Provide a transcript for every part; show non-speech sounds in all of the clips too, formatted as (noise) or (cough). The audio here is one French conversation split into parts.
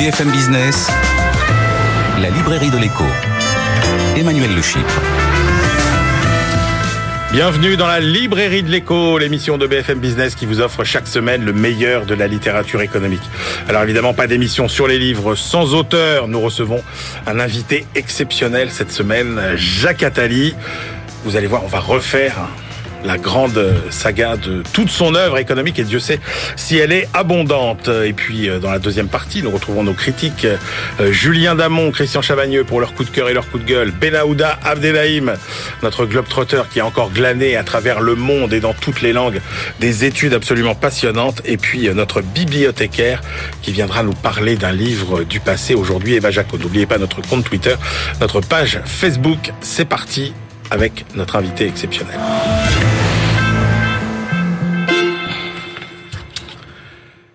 BFM Business, la librairie de l'écho. Emmanuel Le Chypre. Bienvenue dans la librairie de l'écho, l'émission de BFM Business qui vous offre chaque semaine le meilleur de la littérature économique. Alors évidemment, pas d'émission sur les livres sans auteur. Nous recevons un invité exceptionnel cette semaine, Jacques Attali. Vous allez voir, on va refaire la grande saga de toute son œuvre économique et Dieu sait si elle est abondante. Et puis euh, dans la deuxième partie, nous retrouvons nos critiques euh, Julien Damon, Christian Chavagneux pour leur coup de cœur et leur coup de gueule, Benaouda Abdelhaim, notre globe-trotteur qui a encore glané à travers le monde et dans toutes les langues des études absolument passionnantes et puis euh, notre bibliothécaire qui viendra nous parler d'un livre du passé aujourd'hui, Eva Jaco. N'oubliez pas notre compte Twitter, notre page Facebook. C'est parti avec notre invité exceptionnel.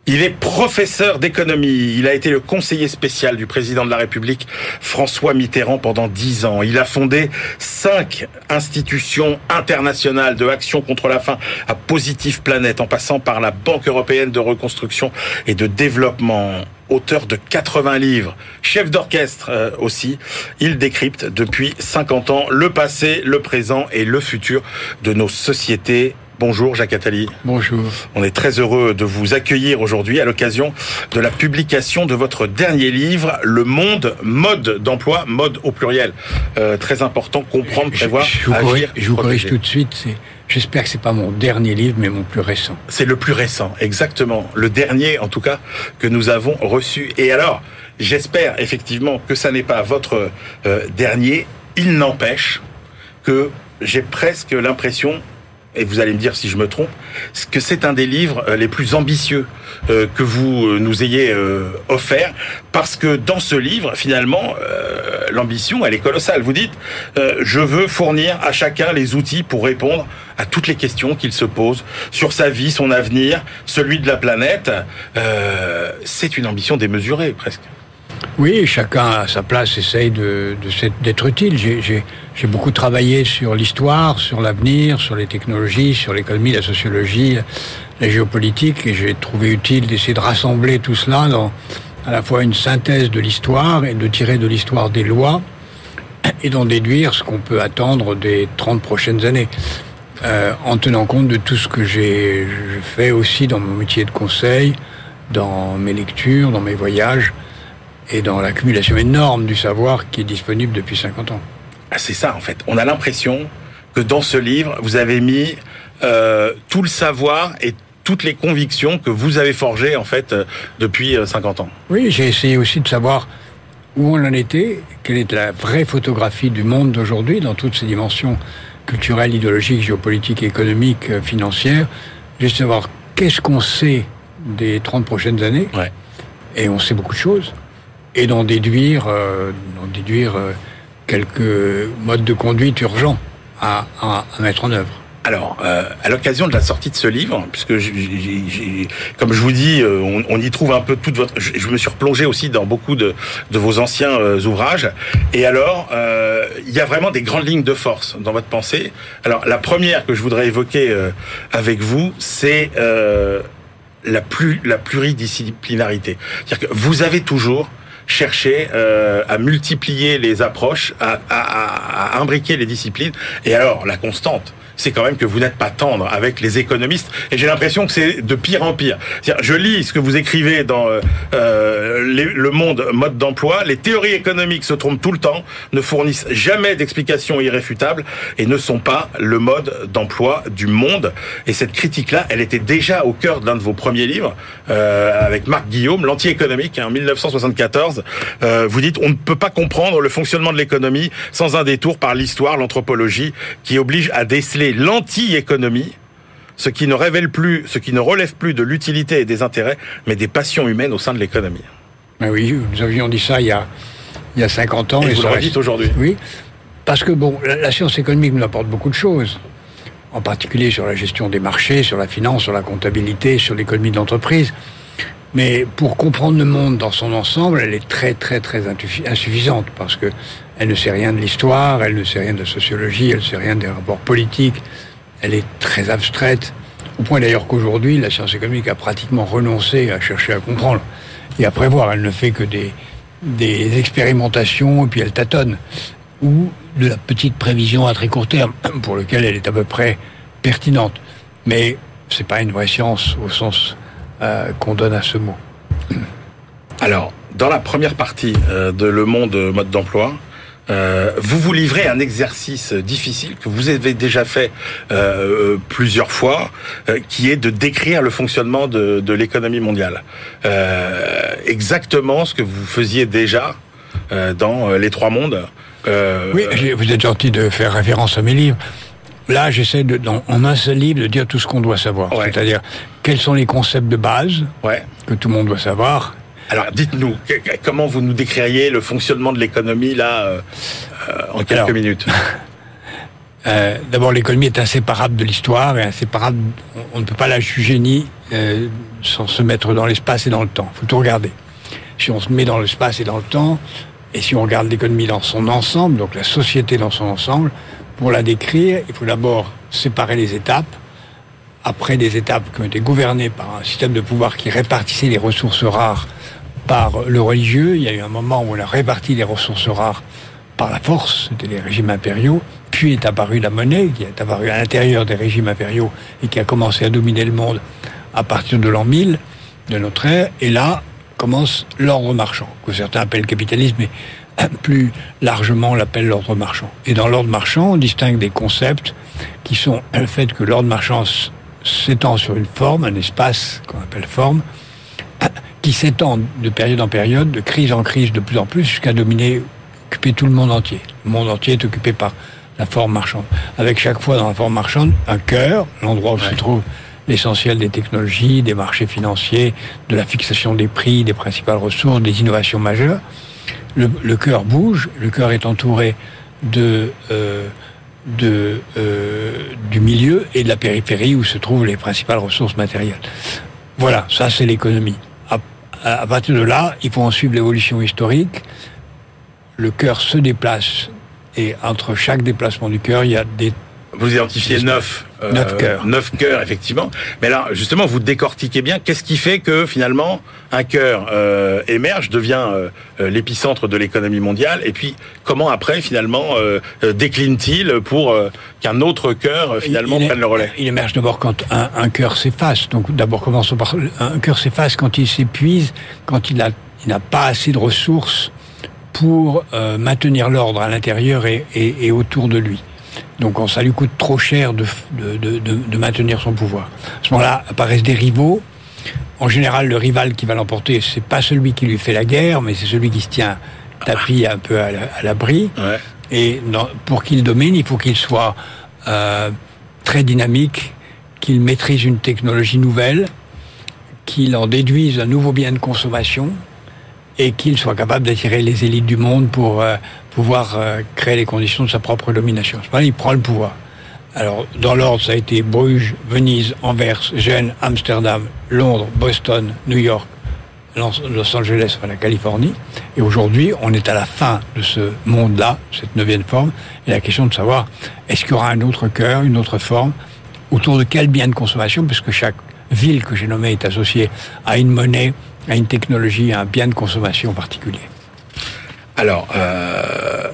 Il est professeur d'économie. Il a été le conseiller spécial du président de la République, François Mitterrand, pendant dix ans. Il a fondé cinq institutions internationales de action contre la faim à Positive Planète, en passant par la Banque européenne de reconstruction et de développement auteur de 80 livres, chef d'orchestre euh, aussi. Il décrypte depuis 50 ans le passé, le présent et le futur de nos sociétés Bonjour Jacques Attali. Bonjour. On est très heureux de vous accueillir aujourd'hui à l'occasion de la publication de votre dernier livre, Le Monde, mode d'emploi, mode au pluriel. Euh, très important, comprendre, prévoir, je, je, agir. Corrige, je vous corrige tout de suite. J'espère que c'est pas mon dernier livre, mais mon plus récent. C'est le plus récent, exactement. Le dernier, en tout cas, que nous avons reçu. Et alors, j'espère effectivement que ça n'est pas votre euh, dernier. Il n'empêche que j'ai presque l'impression et vous allez me dire si je me trompe, que c'est un des livres les plus ambitieux euh, que vous euh, nous ayez euh, offert, parce que dans ce livre, finalement, euh, l'ambition, elle est colossale. Vous dites, euh, je veux fournir à chacun les outils pour répondre à toutes les questions qu'il se pose sur sa vie, son avenir, celui de la planète. Euh, c'est une ambition démesurée, presque. Oui, chacun à sa place essaye de, d'être utile. J'ai beaucoup travaillé sur l'histoire, sur l'avenir, sur les technologies, sur l'économie, la sociologie, la géopolitique, et j'ai trouvé utile d'essayer de rassembler tout cela dans à la fois une synthèse de l'histoire et de tirer de l'histoire des lois et d'en déduire ce qu'on peut attendre des 30 prochaines années. Euh, en tenant compte de tout ce que j'ai fait aussi dans mon métier de conseil, dans mes lectures, dans mes voyages, et dans l'accumulation énorme du savoir qui est disponible depuis 50 ans. Ah, c'est ça, en fait. On a l'impression que dans ce livre, vous avez mis euh, tout le savoir et toutes les convictions que vous avez forgées, en fait, euh, depuis 50 ans. Oui, j'ai essayé aussi de savoir où on en était, quelle est la vraie photographie du monde d'aujourd'hui dans toutes ses dimensions culturelles, idéologiques, géopolitiques, économiques, euh, financières. De savoir qu'est-ce qu'on sait des 30 prochaines années. Ouais. Et on sait beaucoup de choses et d'en déduire, euh, déduire euh, quelques modes de conduite urgents à, à, à mettre en œuvre. Alors, euh, à l'occasion de la sortie de ce livre, puisque j ai, j ai, comme je vous dis, on, on, y trouve un peu toute votre. Je, je, me suis replongé aussi dans beaucoup de, de vos anciens euh, ouvrages. Et alors, euh, il y a vraiment des grandes lignes de force dans votre pensée. Alors, la première que je voudrais évoquer euh, avec vous, c'est euh, la, plus, la pluridisciplinarité. C'est-à-dire que vous avez toujours chercher euh, à multiplier les approches, à, imbriquer les disciplines. Et alors, la constante, c'est quand même que vous n'êtes pas tendre avec les économistes. Et j'ai l'impression que c'est de pire en pire. Je lis ce que vous écrivez dans euh, les, Le Monde mode d'emploi. Les théories économiques se trompent tout le temps, ne fournissent jamais d'explications irréfutables et ne sont pas le mode d'emploi du monde. Et cette critique-là, elle était déjà au cœur d'un de vos premiers livres, euh, avec Marc Guillaume, l'anti-économique, en hein, 1974. Euh, vous dites, on ne peut pas comprendre le fonctionnement de l'économie sans un détour par l'histoire, l'anthropologie, qui oblige à déceler l'anti-économie, ce qui ne révèle plus, ce qui ne relève plus de l'utilité et des intérêts, mais des passions humaines au sein de l'économie. Ben oui, nous avions dit ça il y a, il y a 50 ans. Et, et vous le redites aujourd'hui. Oui, parce que bon, la, la science économique nous apporte beaucoup de choses, en particulier sur la gestion des marchés, sur la finance, sur la comptabilité, sur l'économie de l'entreprise. Mais pour comprendre le monde dans son ensemble, elle est très très très insuffisante parce que elle ne sait rien de l'histoire, elle ne sait rien de la sociologie, elle ne sait rien des rapports politiques. Elle est très abstraite, au point d'ailleurs qu'aujourd'hui, la science économique a pratiquement renoncé à chercher à comprendre. et à prévoir. Elle ne fait que des, des expérimentations et puis elle tâtonne. Ou de la petite prévision à très court terme, pour lequel elle est à peu près pertinente. Mais c'est pas une vraie science au sens euh, qu'on donne à ce mot. Alors, dans la première partie euh, de Le Monde mode d'emploi, euh, vous vous livrez un exercice difficile que vous avez déjà fait euh, plusieurs fois, euh, qui est de décrire le fonctionnement de, de l'économie mondiale. Exactement ce que vous faisiez déjà dans les trois mondes. Oui, vous êtes gentil de faire référence à mes livres. Là, j'essaie de, dans, en un seul livre, de dire tout ce qu'on doit savoir. Ouais. C'est-à-dire quels sont les concepts de base ouais. que tout le monde doit savoir. Alors, dites-nous, comment vous nous décririez le fonctionnement de l'économie là euh, euh, en quelques Alors, minutes (laughs) Euh, D'abord, l'économie est inséparable de l'histoire et inséparable. On, on ne peut pas la juger ni euh, sans se mettre dans l'espace et dans le temps. Il faut tout regarder. Si on se met dans l'espace et dans le temps, et si on regarde l'économie dans son ensemble, donc la société dans son ensemble, pour la décrire, il faut d'abord séparer les étapes. Après des étapes qui ont été gouvernées par un système de pouvoir qui répartissait les ressources rares par le religieux, il y a eu un moment où on a réparti les ressources rares par la force, c'était les régimes impériaux, puis est apparue la monnaie, qui est apparue à l'intérieur des régimes impériaux et qui a commencé à dominer le monde à partir de l'an 1000 de notre ère, et là commence l'ordre marchand, que certains appellent capitalisme, (coughs) plus largement on l'appelle l'ordre marchand. Et dans l'ordre marchand, on distingue des concepts qui sont (coughs) le fait que l'ordre marchand s'étend sur une forme, un espace qu'on appelle forme, (coughs) qui s'étend de période en période, de crise en crise de plus en plus, jusqu'à dominer, occuper tout le monde entier. Le monde entier est occupé par la forme marchande. Avec chaque fois dans la forme marchande, un cœur, l'endroit où se trouve l'essentiel des technologies, des marchés financiers, de la fixation des prix, des principales ressources, des innovations majeures. Le, cœur bouge, le cœur est entouré de, euh, euh, du milieu et de la périphérie où se trouvent les principales ressources matérielles. Voilà, ça c'est l'économie. À- à partir de là, il faut en suivre l'évolution historique. Le cœur se déplace et entre chaque déplacement du cœur, il y a des Vous identifiez neuf, euh, Neuf cœurs. neuf cœurs, effectivement. Mais là, justement, vous décortiquez bien. Qu'est-ce qui fait que finalement un cœur euh, émerge, devient euh, l'épicentre de l'économie mondiale, et puis comment après finalement décline-t-il pour qu'un autre cœur finalement il, prenne le relais? Il émerge d'abord quand un, un cœur s'efface. Donc d'abord commençons par un cœur s'efface quand il s'épuise, quand il n'a pas assez de ressources pour maintenir l'ordre à l'intérieur et, et- et autour de lui. Donc ça lui coûte trop cher de, de, de- de- de maintenir son pouvoir. À ce moment-là apparaissent des rivaux. En général, le rival qui va l'emporter, c'est pas celui qui lui fait la guerre, mais c'est celui qui se tient tapis un peu à la- à l'abri. Ouais. Et dans- pour qu'il domine, il faut qu'il soit euh, très dynamique, qu'il maîtrise une technologie nouvelle, qu'il en déduise un nouveau bien de consommation et qu'il soit capable d'attirer les élites du monde pour euh, pouvoir euh, créer les conditions de sa propre domination. Il prend le pouvoir. Alors, dans l'ordre, ça a été Bruges, Venise, Anvers, Gênes, Amsterdam, Londres, Boston, New York, Los Angeles, enfin la Californie. Et aujourd'hui, on est à la fin de ce monde-là, cette neuvième forme, et la question de savoir, est-ce qu'il y aura un autre cœur, une autre forme, autour de quel bien de consommation, puisque chaque ville que j'ai nommée est associée à une monnaie, à une technologie, à un bien de consommation particulier. Alors, euh,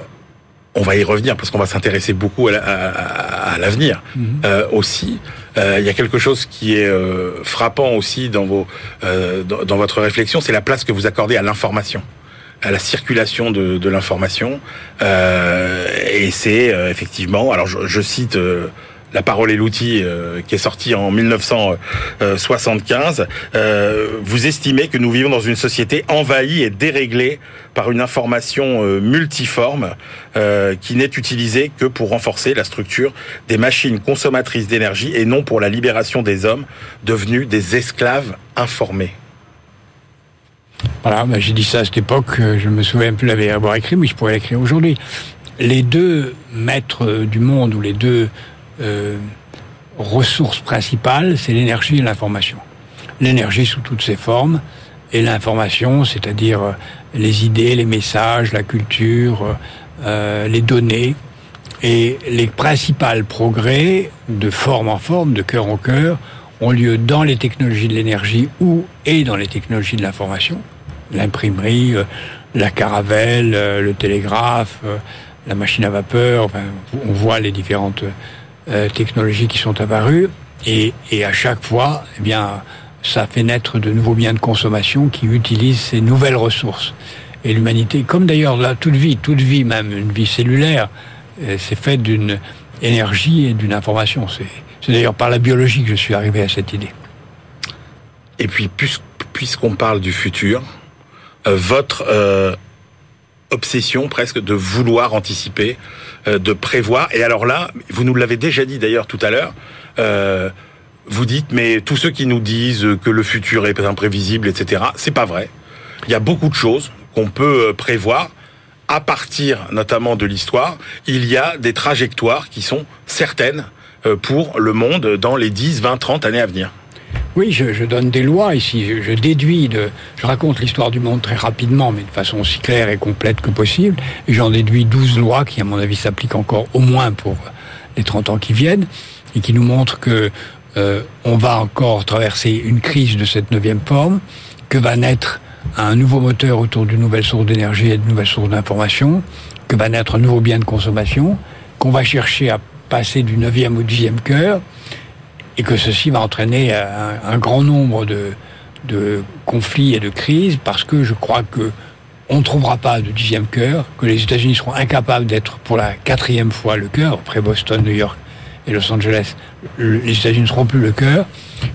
on va y revenir parce qu'on va s'intéresser beaucoup à la- à- à- à l'avenir Euh, aussi. euh, Il y a quelque chose qui est euh, frappant aussi dans vos euh, dans, dans votre réflexion, c'est la place que vous accordez à l'information à la circulation de, de l'information Euh, et c'est euh, effectivement alors je, je cite euh, la parole et l'outil euh, qui est sorti en 1975. Euh, vous estimez que nous vivons dans une société envahie et déréglée par une information euh, multiforme qui n'est utilisée que pour renforcer la structure des machines consommatrices d'énergie et non pour la libération des hommes devenus des esclaves informés. Voilà, ben, j'ai dit ça à cette époque, je me souviens plus l'avoir écrit, mais je pourrais l'écrire aujourd'hui. Les deux maîtres du monde, ou les deux euh, ressources principales, c'est l'énergie et l'information. L'énergie sous toutes ses formes, et l'information, c'est-à-dire euh, les idées, les messages, la culture, euh, les données, et les principaux progrès, de forme en forme, de cœur en cœur, ont lieu dans les technologies de l'énergie ou et dans les technologies de l'information. l'imprimerie, la caravelle, le télégraphe, la machine à vapeur. On voit les différentes technologies qui sont apparues. Et, et à chaque fois, eh bien, ça fait naître de nouveaux biens de consommation qui utilisent ces nouvelles ressources. Et l'humanité, comme d'ailleurs là, toute vie, toute vie, même une vie cellulaire, euh, c'est fait d'une énergie et d'une information. C'est d'ailleurs par la biologie que je suis arrivé à cette idée. Et puis, puisqu'on parle du futur, euh, votre euh, obsession presque de vouloir anticiper, de prévoir, et alors là, vous nous l'avez déjà dit d'ailleurs tout à l'heure, vous dites, mais tous ceux qui nous disent que le futur est imprévisible, etc., c'est pas vrai. Il y a beaucoup de choses qu'on peut euh, prévoir à partir notamment de l'histoire. Il y a des trajectoires qui sont certaines euh, pour le monde dans les 10, 20, 30 années à venir. Oui, je, donne des lois ici. Je, déduis de, je raconte l'histoire du monde très rapidement, mais de façon aussi claire et complète que possible. Et j'en déduis 12 lois qui, à mon avis, s'appliquent encore au moins pour les 30 ans qui viennent et qui nous montrent que euh, on va encore traverser une crise de cette neuvième forme, que va naître un nouveau moteur autour d'une nouvelle source d'énergie et de nouvelles sources d'information, que va naître un nouveau bien de consommation, qu'on va chercher à passer du neuvième au dixième cœur, et que ceci va entraîner un, grand nombre de, conflits et de crises, parce que je crois que on ne trouvera pas de dixième cœur, que les États-Unis seront incapables d'être pour la quatrième fois le cœur, après Boston, New York et Los Angeles, les États-Unis ne seront plus le cœur,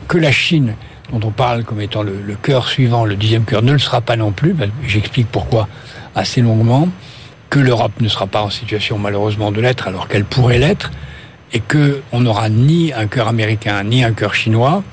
que la Chine, dont on parle comme étant le, cœur suivant, le dixième cœur, ne le sera pas non plus, ben, j'explique pourquoi assez longuement, que l'Europe ne sera pas en situation malheureusement de l'être alors qu'elle pourrait l'être, et qu'on n'aura ni un cœur américain ni un cœur chinois,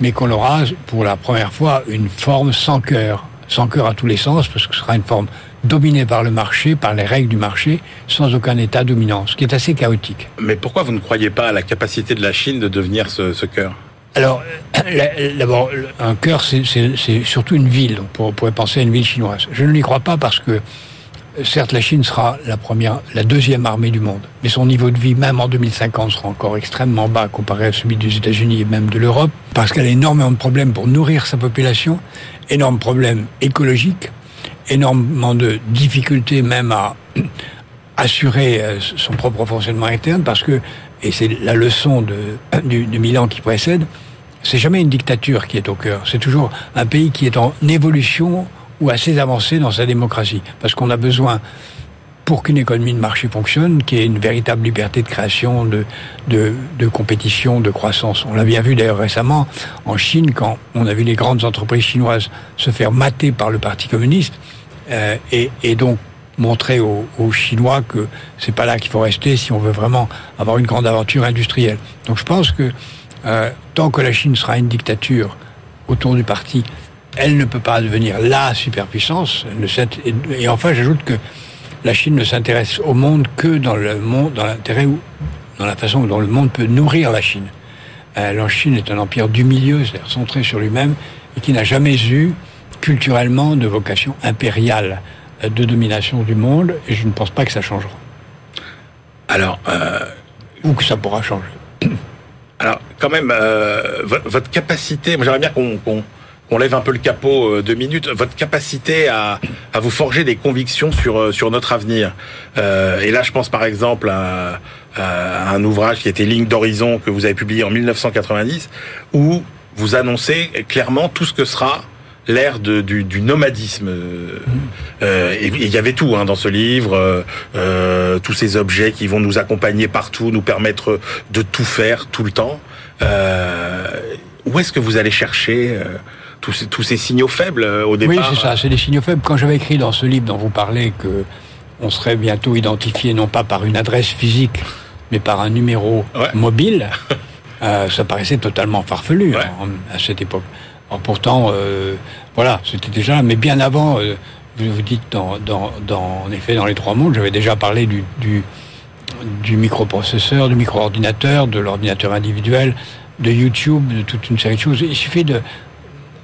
mais qu'on aura pour la première fois une forme sans cœur, sans cœur à tous les sens, parce que ce sera une forme dominé par le marché, par les règles du marché, sans aucun état dominant, ce qui est assez chaotique. Mais pourquoi vous ne croyez pas à la capacité de la Chine de devenir ce, cœur? Alors, (coughs) d'abord, un cœur, c'est surtout une ville. On pourrait penser à une ville chinoise. Je ne l'y crois pas parce que, certes, la Chine sera la première, la deuxième armée du monde, mais son niveau de vie, même en 2050, sera encore extrêmement bas comparé à celui des États-Unis et même de l'Europe, parce qu'elle a énormément de problèmes pour nourrir sa population, énormes problèmes écologiques, énormément de difficultés même à (clears throat) assurer euh, son propre fonctionnement interne parce que, et c'est la leçon de, (clears throat) du Milan qui précède, c'est jamais une dictature qui est au cœur. C'est toujours un pays qui est en évolution ou assez avancé dans sa démocratie. Parce qu'on a besoin, pour qu'une économie de marché fonctionne, qu'il y ait une véritable liberté de création, de, de, de compétition, de croissance. On l'a bien vu d'ailleurs récemment en Chine, quand on a vu les grandes entreprises chinoises se faire mater par le Parti communiste euh, et, et, donc montrer aux, aux Chinois que c'est pas là qu'il faut rester si on veut vraiment avoir une grande aventure industrielle. Donc je pense que euh, tant que la Chine sera une dictature autour du parti, elle ne peut pas devenir la superpuissance. Et enfin, j'ajoute que la Chine ne s'intéresse au monde que dans le monde, dans l'intérêt ou dans la façon dont le monde peut nourrir la Chine. Euh, la Chine est un empire du milieu, c'est-à-dire centré sur lui-même, et qui n'a jamais eu culturellement de vocation impériale de domination du monde, et je ne pense pas que ça changera. Alors, euh... ou que ça pourra changer. (coughs) Alors, quand même, euh, votre capacité, moi j'aimerais bien qu'on lève un peu le capot euh, deux minutes. Votre capacité à, à, vous forger des convictions sur euh, sur notre avenir. Euh, et là, je pense par exemple à, un ouvrage qui était Ligne d'horizon que vous avez publié en 1990, où vous annoncez clairement tout ce que sera l'ère du, du, nomadisme. Et il y avait tout hein, dans ce livre, tous ces objets qui vont nous accompagner partout, nous permettre de tout faire tout le temps. Où est-ce que vous allez chercher tous, ces, tous ces signaux faibles euh, au départ Oui, c'est ça, c'est des signaux faibles. Quand j'avais écrit dans ce livre dont vous parlez que on serait bientôt identifié non pas par une adresse physique, mais par un numéro mobile, (laughs) ça paraissait totalement farfelu hein, à cette époque pourtant, euh, voilà, c'était déjà, mais bien avant, euh, vous vous dites, dans, dans, dans, en effet, dans les trois mondes, j'avais déjà parlé du, du, du microprocesseur, du micro-ordinateur, de l'ordinateur individuel, de YouTube, de toute une série de choses. Il suffit de...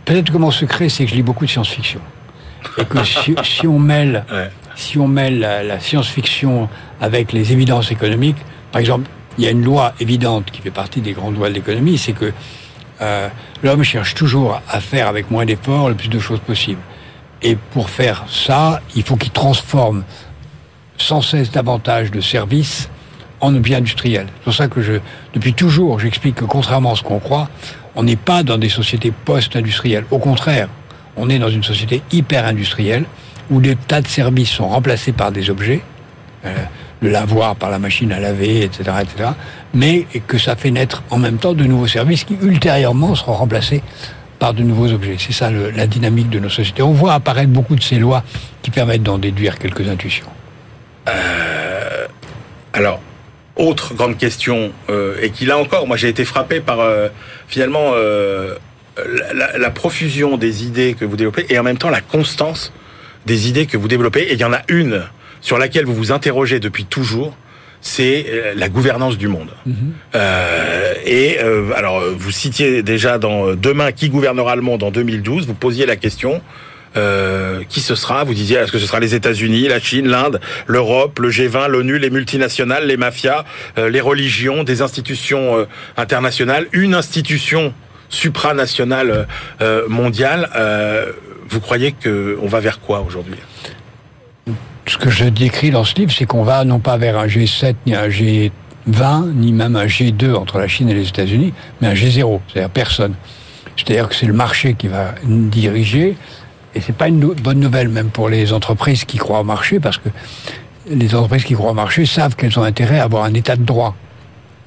Peut-être que mon secret, c'est que je lis beaucoup de science-fiction. Et que (laughs) si, si on mêle, si on mêle la, la science-fiction avec les évidences économiques, par exemple, il y a une loi évidente qui fait partie des grandes lois de l'économie, c'est que euh, l'homme cherche toujours à faire avec moins d'efforts le plus de choses possible. Et pour faire ça, il faut qu'il transforme sans cesse davantage de services en objets industriels. C'est pour ça que je, depuis toujours, j'explique que contrairement à ce qu'on croit, on n'est pas dans des sociétés post-industrielles. Au contraire, on est dans une société hyper industrielle où des tas de services sont remplacés par des objets, euh, le lavoir par la machine à laver, etc., etc., mais que ça fait naître en même temps de nouveaux services qui ultérieurement seront remplacés par de nouveaux objets. C'est ça la dynamique de nos sociétés. On voit apparaître beaucoup de ces lois qui permettent d'en déduire quelques intuitions. Euh, alors, autre grande question, euh, et qui là encore, moi j'ai été frappé par euh, finalement euh, la, la, profusion des idées que vous développez et en même temps la constance des idées que vous développez. Et il y en a une sur laquelle vous vous interrogez depuis toujours, c'est euh, la gouvernance du monde. Mm -hmm. et alors, vous citiez déjà dans Demain, qui gouvernera le monde en 2012, vous posiez la question euh, qui ce sera Vous disiez, est-ce que ce sera les États-Unis, la Chine, l'Inde, l'Europe, le G20, l'ONU, les multinationales, les mafias, euh, les religions, des institutions euh, internationales, une institution supranationale mondiale Vous croyez que on va vers quoi aujourd'hui? Ce que je décris dans ce livre, c'est qu'on va non pas vers un G7 ni un G20, ni même un G2 entre la Chine et les États-Unis, mais un G0, c'est-à-dire personne. C'est-à-dire que c'est le marché qui va diriger et c'est pas une bonne nouvelle même pour les entreprises qui croient au marché, parce que les entreprises qui croient au marché savent qu'elles ont intérêt à avoir un état de droit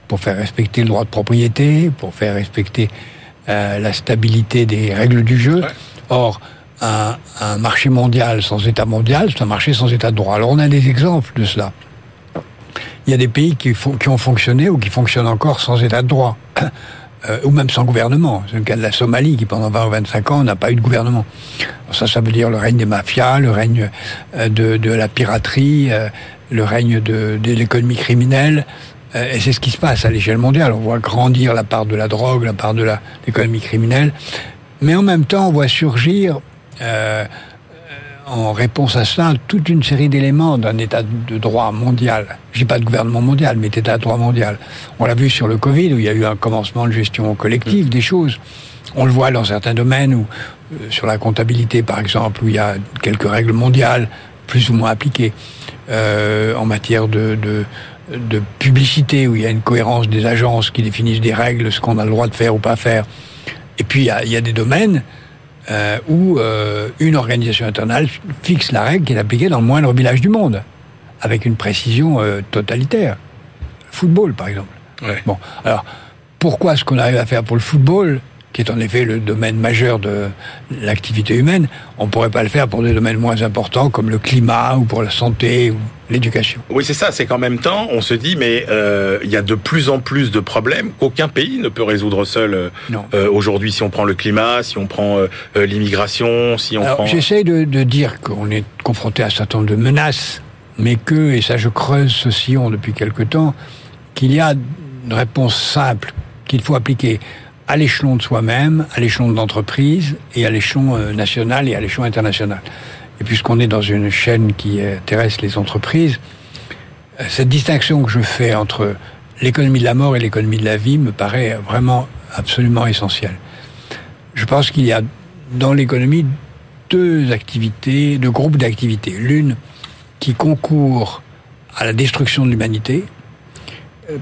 pour faire respecter le droit de propriété, pour faire respecter euh, la stabilité des règles du jeu. Ouais. Or, un, un, marché mondial sans état mondial, c'est un marché sans état de droit. Alors on a des exemples de cela. Il y a des pays qui, qui ont fonctionné ou qui fonctionnent encore sans état de droit. Euh, ou même sans gouvernement. C'est le cas de la Somalie, qui pendant 20 ou 25 ans n'a pas eu de gouvernement. Ça, ça veut dire le règne des mafias, le règne euh, de, de, la piraterie, euh, le règne de, de l'économie criminelle. Euh, et c'est ce qui se passe à l'échelle mondiale. On voit grandir la part de la drogue, la part de l'économie criminelle. Mais en même temps, on voit surgir euh, en réponse à cela toute une série d'éléments d'un état de droit mondial. J'ai pas de gouvernement mondial, mais état de droit mondial. On l'a vu sur le Covid, où il y a eu un commencement de gestion collective mmh. des choses. On le voit dans certains domaines, où, euh, sur la comptabilité par exemple, où il y a quelques règles mondiales plus ou moins appliquées. Euh, en matière de, de, de publicité, où il y a une cohérence des agences qui définissent des règles, ce qu'on a le droit de faire ou pas faire. Et puis il y a, il y a des domaines euh, où euh, une organisation internationale fixe la règle qui est appliquée dans le moindre village du monde, avec une précision euh, totalitaire. Football, par exemple. Ouais. Bon, alors, pourquoi ce qu'on arrive à faire pour le football, qui est en effet le domaine majeur de l'activité humaine, on ne pourrait pas le faire pour des domaines moins importants comme le climat ou pour la santé ou l'éducation. Oui, c'est ça. C'est qu'en même temps, on se dit, mais euh, il y a de plus en plus de problèmes qu'aucun pays ne peut résoudre seul euh, aujourd'hui. Si on prend le climat, si on prend euh, l'immigration, si on Alors, prend. J'essaie de, de, dire qu'on est confronté à un certain nombre de menaces, mais que, et ça je creuse ce sillon depuis quelque temps, qu'il y a une réponse simple qu'il faut appliquer à l'échelon de soi-même, à l'échelon de et à l'échelon euh, national et à l'échelon international. Et puisqu'on est dans une chaîne qui intéresse les entreprises, euh, cette distinction que je fais entre l'économie de la mort et l'économie de la vie me paraît vraiment absolument essentielle. Je pense qu'il y a dans l'économie deux activités, deux groupes d'activités. L'une qui concourt à la destruction de l'humanité,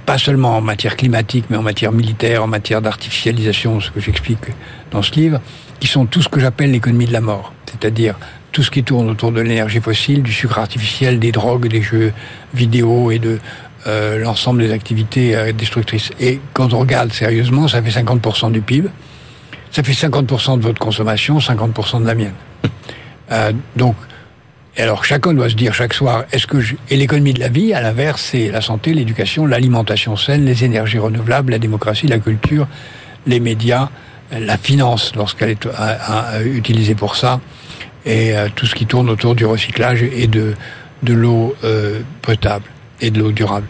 pas seulement en matière climatique, mais en matière militaire, en matière d'artificialisation, ce que j'explique dans ce livre, qui sont tout ce que j'appelle l'économie de la mort, c'est-à-dire tout ce qui tourne autour de l'énergie fossile, du sucre artificiel, des drogues, des jeux vidéo et de euh, l'ensemble des activités euh, destructrices. Et quand on regarde sérieusement, ça fait 50% du PIB, ça fait 50% de votre consommation, 50% de la mienne. Euh, donc, et alors chacun doit se dire chaque soir, est-ce que je... et l'économie de la vie, à l'inverse, c'est la santé, l'éducation, l'alimentation saine, les énergies renouvelables, la démocratie, la culture, les médias, la finance lorsqu'elle est à, à, à utilisée pour ça, et euh, tout ce qui tourne autour du recyclage et de de l'eau euh, potable et de l'eau durable.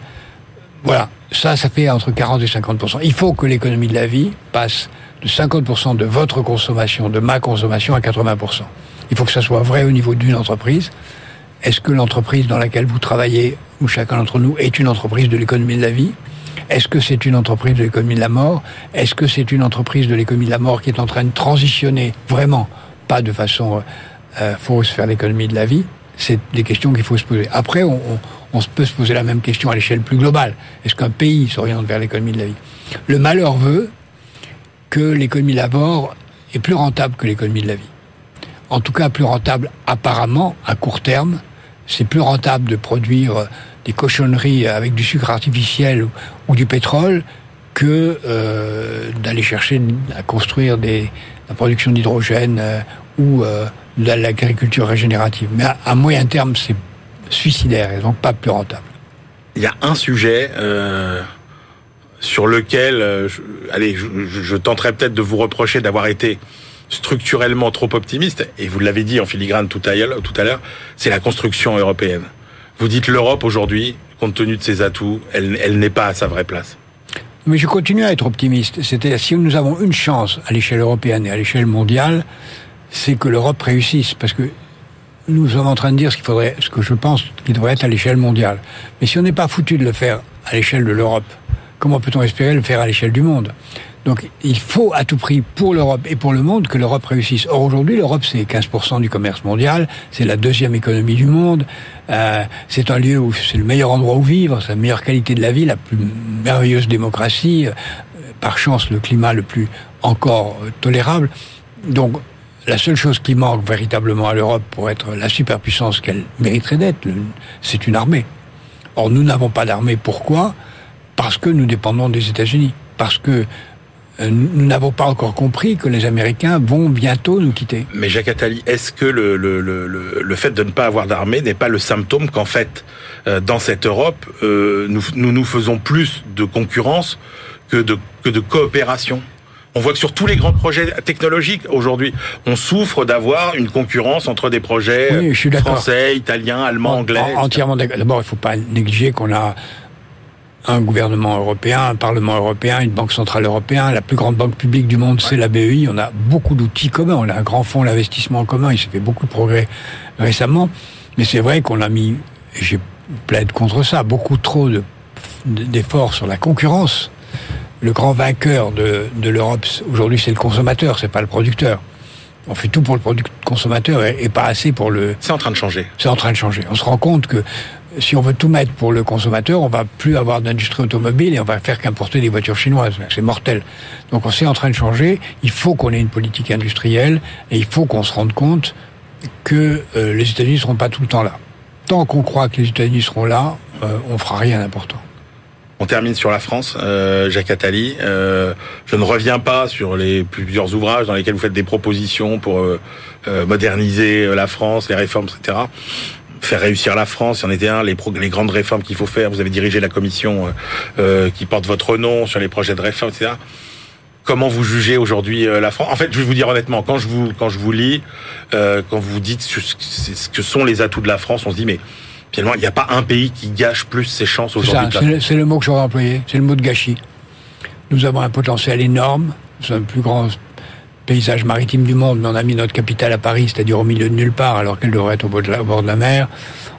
Voilà, ça, ça fait entre 40 et 50% Il faut que l'économie de la vie passe de 50% de votre consommation, de ma consommation, à 80 il faut que ça soit vrai au niveau d'une entreprise. Est-ce que l'entreprise dans laquelle vous travaillez, ou chacun d'entre nous, est une entreprise de l'économie de la vie? Est-ce que c'est une entreprise de l'économie de la mort? Est-ce que c'est une entreprise de l'économie de la mort qui est en train de transitionner vraiment, pas de façon euh, faut se faire l'économie de la vie? C'est des questions qu'il faut se poser. Après, on, on, peut se poser la même question à l'échelle plus globale. Est-ce qu'un pays s'oriente vers l'économie de la vie? Le malheur veut que l'économie labor est plus rentable que l'économie de la vie. En tout cas, plus rentable apparemment à court terme. C'est plus rentable de produire des cochonneries avec du sucre artificiel ou, du pétrole que euh, d'aller chercher à construire des, la production d'hydrogène euh, ou euh, de l'agriculture régénérative. Mais à, moyen terme, c'est suicidaire et donc pas plus rentable. Il y a un sujet euh, sur lequel, euh, allez, je tenterai peut-être de vous reprocher d'avoir été structurellement trop optimiste, et vous l'avez dit en filigrane tout à l'heure, c'est la construction européenne. Vous dites l'Europe aujourd'hui, compte tenu de ses atouts, elle, n'est pas à sa vraie place. Mais je continue à être optimiste. C'était si nous avons une chance à l'échelle européenne et à l'échelle mondiale, c'est que l'Europe réussisse, parce que nous sommes en train de dire ce ce que je pense qu'il devrait être à l'échelle mondiale. Mais si on n'est pas foutu de le faire à l'échelle de l'Europe, comment peut-on espérer le faire à l'échelle du monde? Donc il faut à tout prix pour l'Europe et pour le monde que l'Europe réussisse. Or aujourd'hui l'Europe c'est 15% du commerce mondial, c'est la deuxième économie du monde, euh, c'est un lieu où c'est le meilleur endroit où vivre, c'est la meilleure qualité de la vie, la plus merveilleuse démocratie, euh, par chance le climat le plus encore euh, tolérable. Donc la seule chose qui manque véritablement à l'Europe pour être la superpuissance qu'elle mériterait d'être, c'est une armée. Or, nous n'avons pas d'armée. Pourquoi? Parce que nous dépendons des États-Unis. Parce que nous n'avons pas encore compris que les Américains vont bientôt nous quitter. Mais Jacques Attali, est-ce que le, le, le, le, fait de ne pas avoir d'armée n'est pas le symptôme qu'en fait, euh, dans cette Europe, euh, nous, nous, nous faisons plus de concurrence que de, que de coopération? On voit que sur tous les grands projets technologiques aujourd'hui, on souffre d'avoir une concurrence entre des projets français, italiens, allemands, anglais. entièrement d'accord. D'abord, il ne faut pas négliger qu'on a un gouvernement européen, un parlement européen, une banque centrale européenne, la plus grande banque publique du monde, c'est la BEI. On a beaucoup d'outils communs. On a un grand fonds d'investissement commun. Il s'est fait beaucoup de progrès récemment. Mais c'est vrai qu'on a mis, et je plaide contre ça, beaucoup trop d'efforts sur la concurrence le grand vainqueur de, de l'Europe aujourd'hui, c'est le consommateur, c'est pas le producteur. On fait tout pour le consommateur et, pas assez pour le. C'est en train de changer. C'est en train de changer. On se rend compte que si on veut tout mettre pour le consommateur, on va plus avoir d'industrie automobile et on va faire qu'importer des voitures chinoises. C'est mortel. Donc on s'est en train de changer. Il faut qu'on ait une politique industrielle et il faut qu'on se rende compte que euh, les États-Unis seront pas tout le temps là. Tant qu'on croit que les États-Unis seront là, euh, on fera rien d'important. On termine sur la France, euh, Jacques Attali. Euh, je ne reviens pas sur les plusieurs ouvrages dans lesquels vous faites des propositions pour moderniser la France, les réformes, etc. Faire réussir la France, il y en était un, les, les grandes réformes qu'il faut faire. Vous avez dirigé la commission euh, qui porte votre nom sur les projets de réforme, etc. Comment vous jugez aujourd'hui la France En fait, je vais vous dire honnêtement, quand je vous quand je vous lis, quand vous dites ce que sont les atouts de la France, on se dit mais Finalement, il n'y a pas un pays qui gâche plus ses chances aujourd'hui. C'est le, mot que j'aurais employé, c'est le mot de gâchis. Nous avons un potentiel énorme, nous sommes le plus grand paysage maritime du monde, mais on a mis notre capitale à Paris, c'est-à-dire au milieu de nulle part, alors qu'elle devrait être au bord de la, bord de la mer.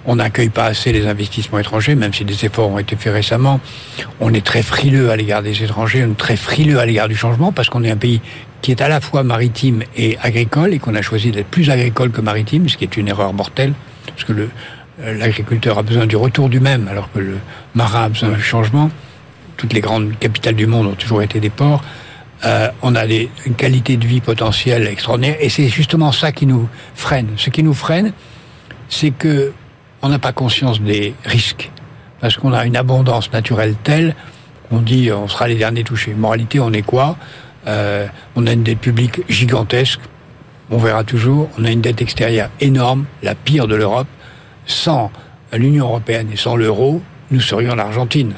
On n'accueille pas assez les investissements étrangers, même si des efforts ont été faits récemment. On est très frileux à l'égard des étrangers, on est très frileux à l'égard du changement, parce qu'on est un pays qui est à la fois maritime et agricole, et qu'on a choisi d'être plus agricole que maritime, ce qui est une erreur mortelle, parce que le, euh, l'agriculteur a besoin du retour du même, alors que le marin a besoin du changement. Toutes les grandes capitales du monde ont toujours été des ports. Euh, on a des, une qualité de vie potentielle extraordinaire, et c'est justement ça qui nous freine. Ce qui nous freine, c'est que on n'a pas conscience des risques, parce qu'on a une abondance naturelle telle qu'on dit on sera les derniers touchés. Moralité, on est quoi? Euh, On a une dette publique gigantesque, on verra toujours. On a une dette extérieure énorme, la pire de l'Europe sans l'Union européenne et sans l'euro, nous serions l'Argentine.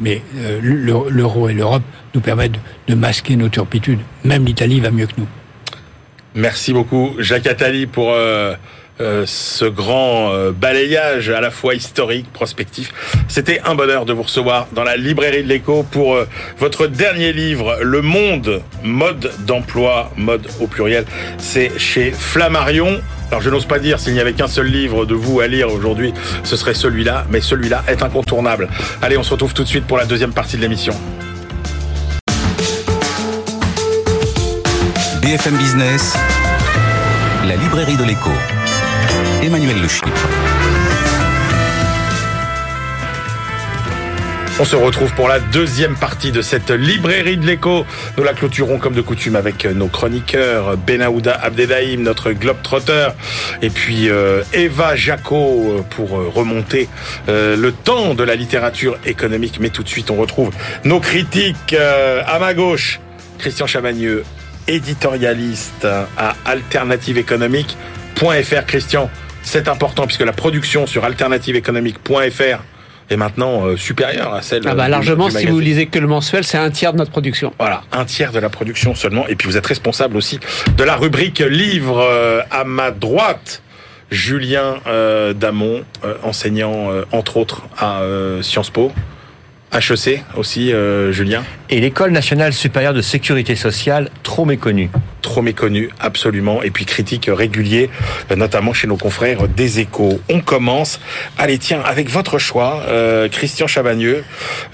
Mais euh, l'euro et l'Europe nous permettent de masquer nos turpitudes. Même l'Italie va mieux que nous. Merci beaucoup, Jacques Attali, pour euh, euh, ce grand balayage à la fois historique, prospectif. C'était un bonheur de vous recevoir dans la librairie de l'écho pour votre dernier livre, Le Monde, mode d'emploi, mode au pluriel. C'est chez Flammarion. Alors je n'ose pas dire s'il n'y avait qu'un seul livre de vous à lire aujourd'hui, ce serait celui-là, mais celui-là est incontournable. Allez, on se retrouve tout de suite pour la deuxième partie de l'émission. BFM Business. La librairie de l'écho. Emmanuel Le Chypre. On se retrouve pour la deuxième partie de cette librairie de l'écho. Nous la clôturons comme de coutume avec nos chroniqueurs Benahouda Abdedaïm, notre globe-trotter, et puis euh, Eva Jaco pour remonter euh, le temps de la littérature économique. Mais tout de suite, on retrouve nos critiques euh, à ma gauche. Christian Chavagneux, éditorialiste à alternativeéconomique.fr. Christian, c'est important puisque la production sur alternativeéconomique.fr est maintenant euh, supérieure à celle ah bah, du- largement du si vous lisez que le mensuel c'est un tiers de notre production Voilà, un tiers de la production seulement. Et puis vous êtes responsable aussi de la rubrique livre euh, à ma droite. Julien euh, Damon, euh, enseignant euh, entre autres à euh, Sciences Po, HEC aussi, euh, Julien, Et l'École nationale supérieure de sécurité sociale, trop méconnue. trop méconnu, absolument, et puis critique régulier, euh, notamment chez nos confrères des Échos. On commence, allez tiens, avec votre choix, euh, Christian Chavagneux,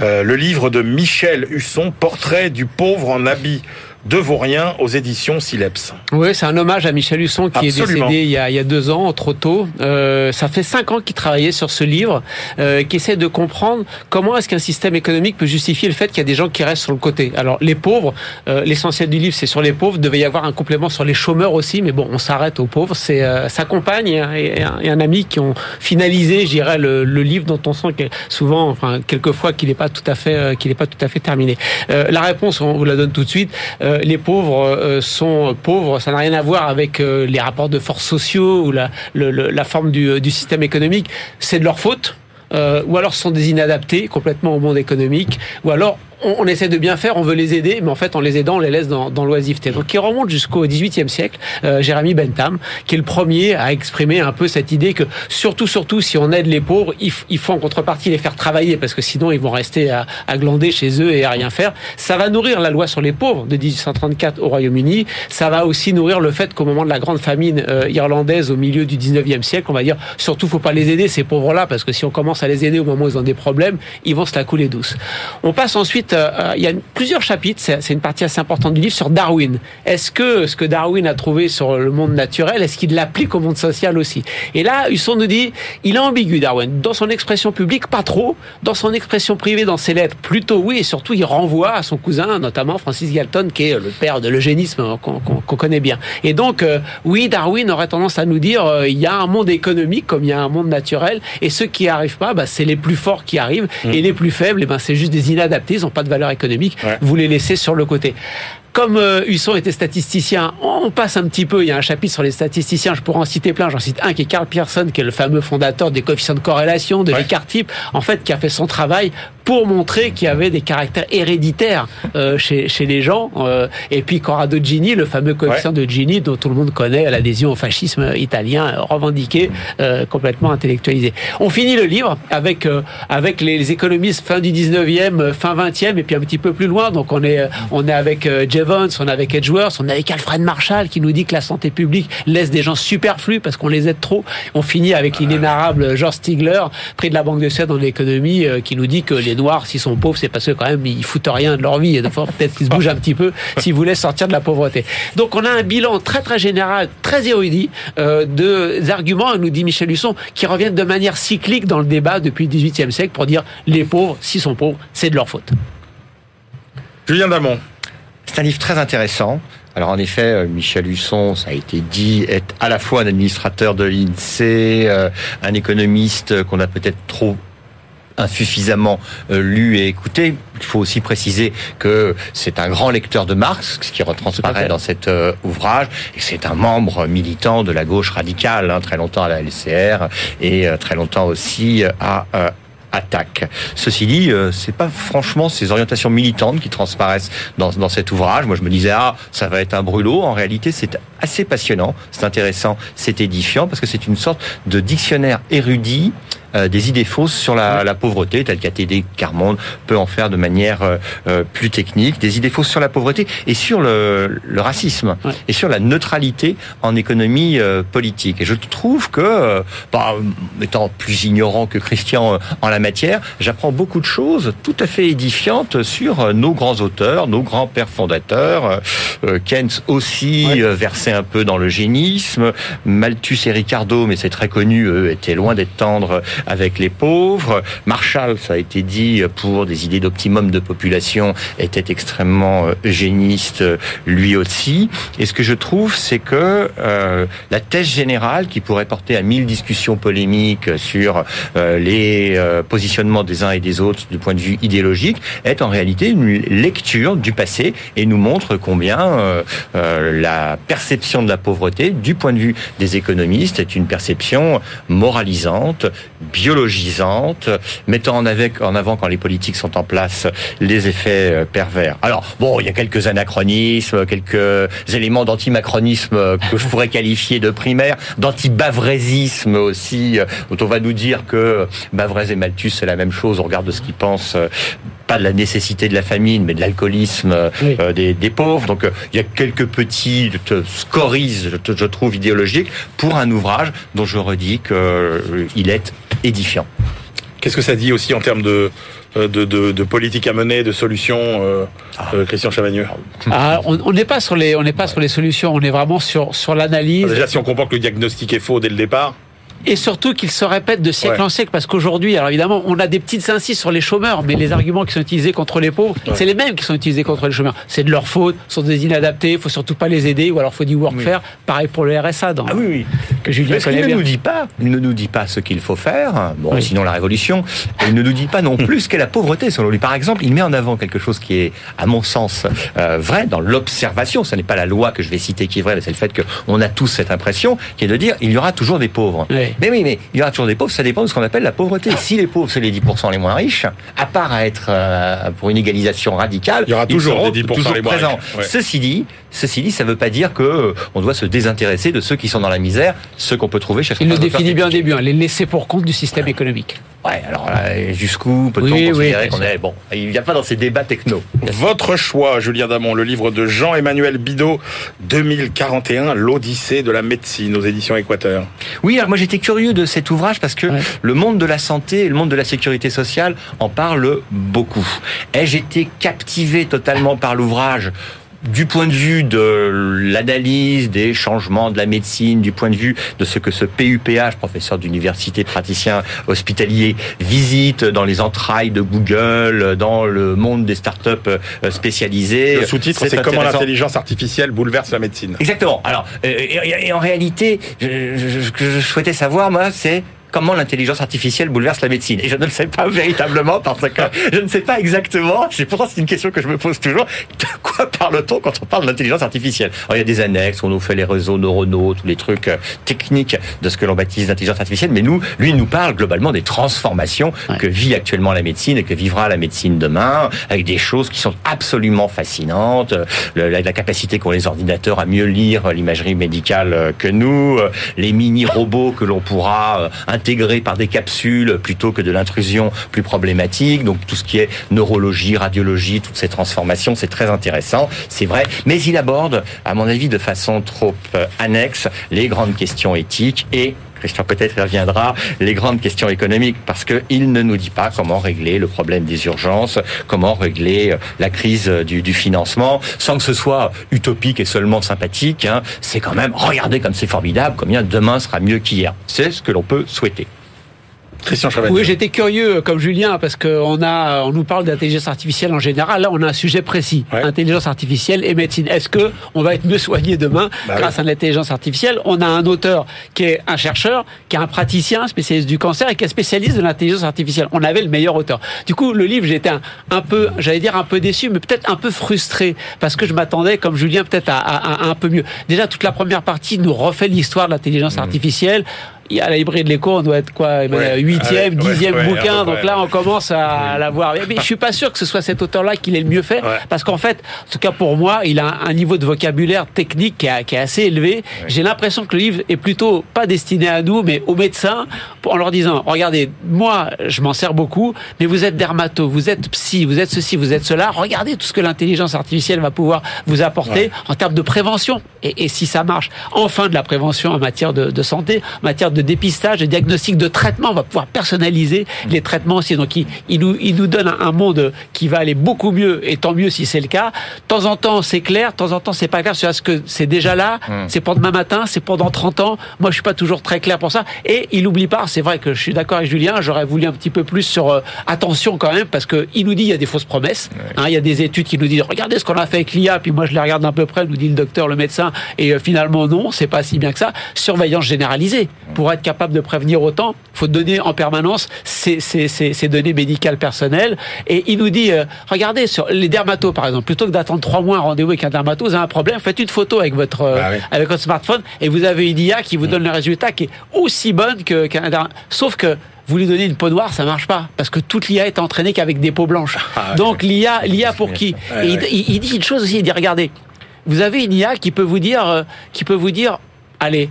euh, le livre de Michel Husson, Portrait du pauvre en habit de vaurien aux éditions Sileps. Oui, c'est un hommage à Michel Husson qui Absolument. est décédé il y, a, il y a deux ans, trop tôt. Euh, ça fait cinq ans qu'il travaillait sur ce livre, euh, qui essaie de comprendre comment est-ce qu'un système économique peut justifier le fait qu'il y a des gens qui restent sur le côté. Alors les pauvres, euh, l'essentiel du livre c'est sur les pauvres, il devait y avoir un complément sur les chômeurs aussi, mais bon, on s'arrête aux pauvres. C'est euh, sa compagne et un, et ami qui ont finalisé, je dirais, le, le livre dont on sent que souvent, enfin quelquefois qu'il n'est pas tout à fait, euh, qu'il n'est pas tout à fait terminé. Euh, la réponse, on vous la donne tout de suite. Euh, les pauvres euh, sont pauvres, ça n'a rien à voir avec euh, les rapports de force sociaux ou la, forme du, système économique. C'est de leur faute. Euh, ou alors ce sont des inadaptés complètement au monde économique, ou alors on, on essaie de bien faire, on veut les aider, mais en fait en les aidant, on les laisse dans, dans l'oisiveté. Donc qui remonte jusqu'au XVIIIe siècle, euh, Jérémy Bentham, qui est le premier à exprimer un peu cette idée que surtout, surtout si on aide les pauvres, il, il faut en contrepartie les faire travailler, parce que sinon ils vont rester à, à glander chez eux et à rien faire. Ça va nourrir la loi sur les pauvres de 1834 au Royaume-Uni, ça va aussi nourrir le fait qu'au moment de la grande famine euh, irlandaise au milieu du 19e siècle, on va dire surtout faut pas les aider ces pauvres-là, parce que si on commence à les aider au moment où ils ont des problèmes, ils vont se la couler douce. On passe ensuite, euh, euh, il y a plusieurs chapitres, c'est une partie assez importante du livre sur Darwin. Est-ce que ce que Darwin a trouvé sur le monde naturel, est-ce qu'il l'applique au monde social aussi? Et là, Husson nous dit, il est ambigu Darwin. Dans son expression publique, pas trop. Dans son expression privée, dans ses lettres, plutôt oui. Et surtout, il renvoie à son cousin, notamment Francis Galton, qui est le père de l'eugénisme hein, qu'on connaît bien. Et donc, euh, oui, Darwin aurait tendance à nous dire, euh, il y a un monde économique comme il y a un monde naturel, et ceux qui n'y arrivent pas, bah, c'est les plus forts qui arrivent, et les plus faibles, eh ben, c'est juste des inadaptés, ils n'ont pas de valeur économique, Ouais. vous les laissez sur le côté. Comme euh, Husson était statisticien, on passe un petit peu. Il y a un chapitre sur les statisticiens. Je pourrais en citer plein. J'en cite un qui est Carl Pearson, qui est le fameux fondateur des coefficients de corrélation, de Ouais. l'écart type, en fait, qui a fait son travail pour montrer qu'il y avait des caractères héréditaires euh, chez, chez les gens. Euh, et puis Corrado Gini, le fameux coefficient de Gini, dont tout le monde connaît l'adhésion au fascisme italien, euh, revendiqué, euh, complètement intellectualisé. On finit le livre avec euh, avec les, économistes fin du 19e, euh, fin 20e, et puis un petit peu plus loin. Donc on est on est avec euh, On est avec Edgeworth, on est avec Alfred Marshall qui nous dit que la santé publique laisse des gens superflus parce qu'on les aide trop. On finit avec l'inénarrable George Stigler, prix de la Banque de Suède en économie, euh, qui nous dit que les Noirs, s'ils sont pauvres, c'est parce que quand même ils foutent rien de leur vie. Et fois, peut-être qu'ils se bougent un petit peu (laughs) s'ils voulaient sortir de la pauvreté. Donc on a un bilan très très général, très érudit euh, de des arguments, nous dit Michel Husson, qui reviennent de manière cyclique dans le débat depuis le XVIIIe siècle pour dire les pauvres, s'ils sont pauvres, c'est de leur faute. Julien Damon. C'est un livre très intéressant. Alors en effet, euh, Michel Husson, ça a été dit, est à la fois un administrateur de l'INSEE, euh, un économiste qu'on a peut-être trop insuffisamment euh, lu et écouté. Il faut aussi préciser que c'est un grand lecteur de Marx, ce qui retransparaît dans cet euh, ouvrage, et que c'est un membre militant de la gauche radicale, hein, très longtemps à la LCR et euh, très longtemps aussi euh, à euh, attaque. Ceci dit, euh, c'est pas franchement ces orientations militantes qui transparaissent dans, dans cet ouvrage. Moi, je me disais ah, ça va être un brûlot. En réalité, c'est assez passionnant, c'est intéressant, c'est édifiant parce que c'est une sorte de dictionnaire érudit des idées fausses sur la, la pauvreté, telles qu'ATD Carmonde peut en faire de manière euh, euh, plus technique, des idées fausses sur la pauvreté et sur le, le racisme Ouais. et sur la neutralité en économie euh, politique. Et je trouve que, euh, bah, étant plus ignorant que Christian euh, en la matière, j'apprends beaucoup de choses tout à fait édifiantes sur euh, nos grands auteurs, nos grands pères fondateurs. Euh, euh, Keynes aussi Ouais. euh, versait un peu dans l'eugénisme. Malthus et Ricardo, mais c'est très connu, eux, étaient loin d'être tendres avec les pauvres. Marshall, ça a été dit, pour des idées d'optimum de population, était extrêmement eugéniste, euh, lui aussi. Et ce que je trouve, c'est que euh, la thèse générale, qui pourrait porter à mille discussions polémiques sur euh, les euh, positionnements des uns et des autres du point de vue idéologique, est en réalité une lecture du passé et nous montre combien euh, euh, la perception de la pauvreté, du point de vue des économistes, est une perception moralisante, biologisante, mettant en, avec, en avant quand les politiques sont en place les effets euh, pervers. Alors, bon, il y a quelques anachronismes, quelques éléments d'antimacronisme euh, que je pourrais qualifier de primaire, d'antibavraisisme aussi, euh, dont on va nous dire que Bavrez et Malthus, c'est la même chose au regard de ce qu'ils pensent pas de la nécessité de la famine, mais de l'alcoolisme Oui. euh, des, des pauvres. Donc euh, il y a quelques petits scories, je, je trouve, idéologiques pour un ouvrage dont je redis qu'il est édifiant. Qu'est-ce que ça dit aussi en termes de, euh, de, de, de politique à mener, de solutions, euh, euh, Christian Chavagneux? Ah, on on n'est pas sur les, on n'est pas sur les solutions. On est vraiment sur sur l'analyse Déjà, si on comprend que le diagnostic est faux dès le départ, et surtout qu'il se répète de siècle Ouais. en siècle parce qu'aujourd'hui, alors évidemment, on a des petites incises sur les chômeurs, mais les arguments qui sont utilisés contre les pauvres, Ouais. c'est les mêmes qui sont utilisés contre les chômeurs. C'est de leur faute, sont des inadaptés, il faut surtout pas les aider ou alors faut du workfare. Pareil pour le RSA, dans, Ah oui, oui. que Julien connaît ne bien. nous dit pas, il ne nous dit pas ce qu'il faut faire. Bon, Oui. sinon la révolution. Et il ne nous dit pas non (laughs) plus ce qu'est la pauvreté, selon lui. Par exemple, il met en avant quelque chose qui est, à mon sens, euh, vrai dans l'observation. Ce n'est pas la loi que je vais citer qui est vraie, mais c'est le fait qu'on a tous cette impression, qui est de dire il y aura toujours des pauvres. Oui. Mais oui, mais il y aura toujours des pauvres. Ça dépend de ce qu'on appelle la pauvreté. Si les pauvres c'est les 10% les moins riches, à part à être euh, pour une égalisation radicale, Il y aura toujours des 10% toujours les moins présents. riches. Ouais. Ceci dit, ceci dit, ça ne veut pas dire que euh, on doit se désintéresser de ceux qui sont dans la misère, ceux qu'on peut trouver chez Il le définit bien au début, hein, les laissés pour compte du système économique. Ouais, alors là, jusqu'où peut-on Oui, considérer qu'on est bon Il n'y a pas dans ces débats techno. votre choix, Julien Damon, le livre de Jean-Emmanuel Bidot, 2041, l'Odyssée de la médecine aux éditions Équateur. Oui, alors moi j'étais curieux de cet ouvrage parce que Ouais. le monde de la santé et le monde de la sécurité sociale en parlent beaucoup. Ai-je été captivé totalement par l'ouvrage du point de vue de l'analyse des changements de la médecine, du point de vue de ce que ce PUPH, professeur d'université, praticien hospitalier, visite dans les entrailles de Google, dans le monde des startups euh, spécialisées. Le sous-titre, c'est comment l'intelligence artificielle bouleverse la médecine. Exactement. Alors, euh, et, et en réalité, je- je- ce que je souhaitais savoir, moi, c'est comment l'intelligence artificielle bouleverse la médecine. Et je ne le sais pas (laughs) véritablement parce que je ne sais pas exactement, c'est pourtant c'est une question que je me pose toujours, de quoi parle-t-on quand on parle d'intelligence artificielle? Alors, il y a des annexes, on nous fait les réseaux neuronaux, tous les trucs euh, techniques de ce que l'on baptise d'intelligence artificielle, mais nous, lui, il nous parle globalement des transformations Ouais. que vit actuellement la médecine et que vivra la médecine demain, avec des choses qui sont absolument fascinantes, euh, le- la, la capacité qu'ont les ordinateurs à mieux lire l'imagerie médicale euh, que nous, les mini-robots que l'on pourra intégrer par des capsules plutôt que de l'intrusion plus problématique, donc tout ce qui est neurologie, radiologie, toutes ces transformations, c'est très intéressant, c'est vrai, mais il aborde, à mon avis, de façon trop euh, annexe, les grandes questions éthiques et Christian peut-être reviendra, les grandes questions économiques, parce qu'il ne nous dit pas comment régler le problème des urgences, comment régler euh, la crise euh, du, du financement, sans que ce soit utopique et seulement sympathique. hein. C'est quand même, regardez comme c'est formidable, combien demain sera mieux qu'hier. C'est ce que l'on peut souhaiter. Christian. Oui, j'étais curieux comme Julien parce qu'on a, on nous parle d'intelligence artificielle en général. Là, on a un sujet précis Ouais. intelligence artificielle et médecine. Est-ce que on va être mieux soigné demain Bah grâce à l'intelligence artificielle? On a un auteur qui est un chercheur, qui est un praticien spécialiste du cancer et qui est spécialiste de l'intelligence artificielle. On avait le meilleur auteur. Du coup, le livre, j'étais un, un peu, j'allais dire un peu déçu, mais peut-être un peu frustré parce que je m'attendais, comme Julien, peut-être à, à- à un peu mieux. Déjà, toute la première partie nous refait l'histoire de l'intelligence artificielle à la librairie de l'écho, on doit être quoi, Ouais. huitième, Ouais, dixième bouquin. donc là, on commence à l'avoir. Mais je suis pas sûr que ce soit cet auteur-là qui l'ait le mieux fait, parce qu'en fait, en tout cas pour moi, il a un niveau de vocabulaire technique qui est, assez élevé. J'ai l'impression que le livre est plutôt pas destiné à nous, mais aux médecins, en leur disant, regardez, moi, je m'en sers beaucoup, mais vous êtes dermato, vous êtes psy, vous êtes ceci, vous êtes cela. Regardez tout ce que l'intelligence artificielle va pouvoir vous apporter en termes de prévention. Et, et si ça marche, enfin de la prévention en matière de, de santé, en matière de dépistage, de diagnostic, de traitement, on va pouvoir personnaliser les traitements aussi. Donc il, il nous, il nous donne un, monde qui va aller beaucoup mieux, et tant mieux si c'est le cas. De temps en temps, c'est clair, de temps en temps, c'est pas clair. C'est parce que c'est déjà là, c'est pour demain matin, c'est pour dans 30 ans. Moi, je suis pas toujours très clair pour ça. Et il oublie pas, c'est vrai que je suis d'accord avec Julien, j'aurais voulu un petit peu plus sur euh, attention quand même, parce que il nous dit il y a des fausses promesses. Hein, il y a des études qui nous disent regardez ce qu'on a fait avec l'IA, puis moi je les regarde d'un peu près, nous dit le docteur, le médecin, et euh, finalement non, c'est pas si bien que ça. Surveillance généralisée. Pour être capable de prévenir autant, faut donner en permanence ces, ces, ces, ces données médicales personnelles. Et il nous dit, euh, regardez, sur les dermatos par exemple, plutôt que d'attendre trois mois un rendez-vous avec un dermato, vous avez un problème, faites une photo avec votre, euh, Bah oui. avec votre smartphone et vous avez une IA qui vous donne le résultat qui est aussi bonne qu'un derm- Sauf que vous lui donnez une peau noire, ça marche pas parce que toute l'IA est entraînée qu'avec des peaux blanches. Ah, Donc l'IA, l'IA pour qui Ouais, Et il, ouais. il- il dit une chose aussi, il dit regardez, vous avez une IA qui peut vous dire, euh, qui peut vous dire, allez,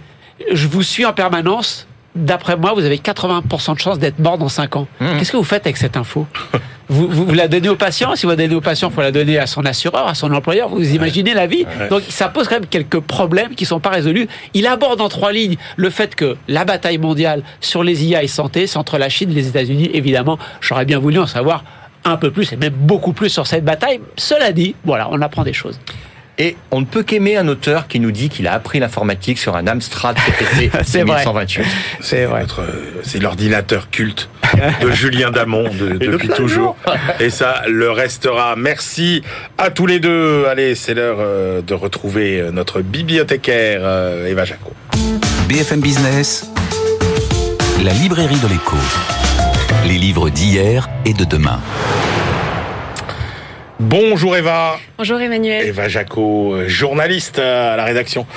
je vous suis en permanence. D'après moi, vous avez 80% de chances d'être mort dans 5 ans. Qu'est-ce que vous faites avec cette info (laughs) vous, vous, vous la donnez au patient. Si vous la donnez au patient, il faut la donner à son assureur, à son employeur. Vous imaginez la vie Donc ça pose quand même quelques problèmes qui sont pas résolus. Il aborde en trois lignes le fait que la bataille mondiale sur les IA et santé, c'est entre la Chine et les États-Unis. Évidemment, j'aurais bien voulu en savoir un peu plus et même beaucoup plus sur cette bataille. Cela dit, voilà, on apprend des choses. Et on ne peut qu'aimer un auteur qui nous dit qu'il a appris l'informatique sur un Amstrad CPC (laughs) C'est vrai. 6128. C'est vrai. Euh, C'est l'ordinateur culte de (laughs) Julien Damon de- depuis de toujours. (laughs) Et ça le restera. Merci à tous les deux. Allez, c'est l'heure euh, de retrouver euh, notre bibliothécaire Eva Jaco. BFM Business, la librairie de l'écho. Les livres d'hier et de demain. Bonjour Eva. Bonjour Emmanuel. Eva Jaco, euh, journaliste à la rédaction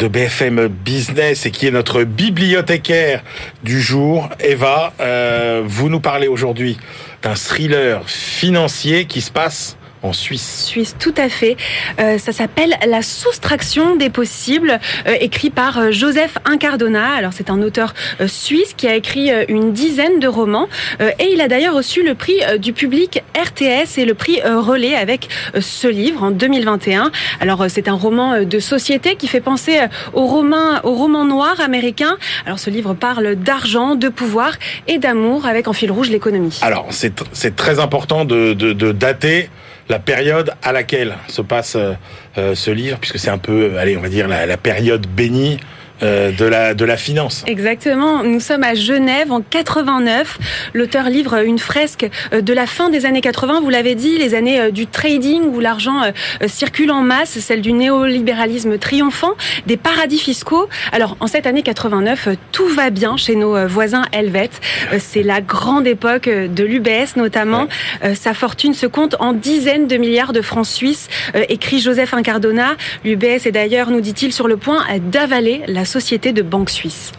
de BFM Business et qui est notre bibliothécaire du jour. Eva, euh, vous nous parlez aujourd'hui d'un thriller financier qui se passe en Suisse. Suisse, tout à fait. Euh, ça s'appelle La soustraction des possibles, euh, écrit par euh, Joseph Incardona. Alors c'est un auteur euh, suisse qui a écrit euh, une dizaine de romans euh, et il a d'ailleurs reçu le prix du public RTS et le prix Relais avec ce livre en 2021. Alors euh, c'est un roman de société qui fait penser au roman, au roman noir américain. Alors ce livre parle d'argent, de pouvoir et d'amour avec en fil rouge l'économie. Alors, c'est c'est très important de, de, de dater la période à laquelle se passe euh, euh, ce livre, puisque c'est un peu, allez, on va dire, la période bénie euh, de, la, de la finance. Exactement. Nous sommes à Genève en 89. L'auteur livre une fresque euh, de la fin des années 80. Vous l'avez dit, les années euh, du trading où l'argent circule en masse, celle du néolibéralisme triomphant, des paradis fiscaux. Alors, en cette année 89, euh, tout va bien chez nos voisins helvètes. C'est la grande époque de l'UBS notamment. Sa fortune se compte en dizaines de milliards de francs suisses, écrit Joseph Incardona. L'UBS est d'ailleurs, nous dit-il, sur le point d'avaler la société de banque suisse.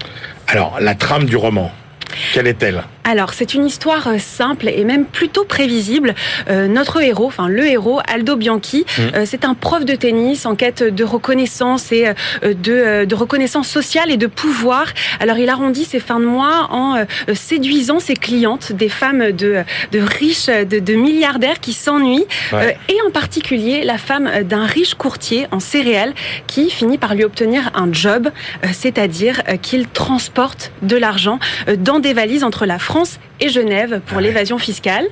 Alors, la trame du roman, quelle est-elle? Alors, c'est une histoire euh, simple et même plutôt prévisible. Euh, notre héros, enfin le héros, Aldo Bianchi, euh, c'est un prof de tennis en quête de reconnaissance et euh, de, de reconnaissance sociale et de pouvoir. Alors, il arrondit ses fins de mois en séduisant ses clientes, des femmes de, de riches, de, de milliardaires qui s'ennuient, Ouais. et en particulier la femme d'un riche courtier en céréales qui finit par lui obtenir un job, c'est-à-dire qu'il transporte de l'argent dans des valises entre la France et Genève pour l'évasion fiscale.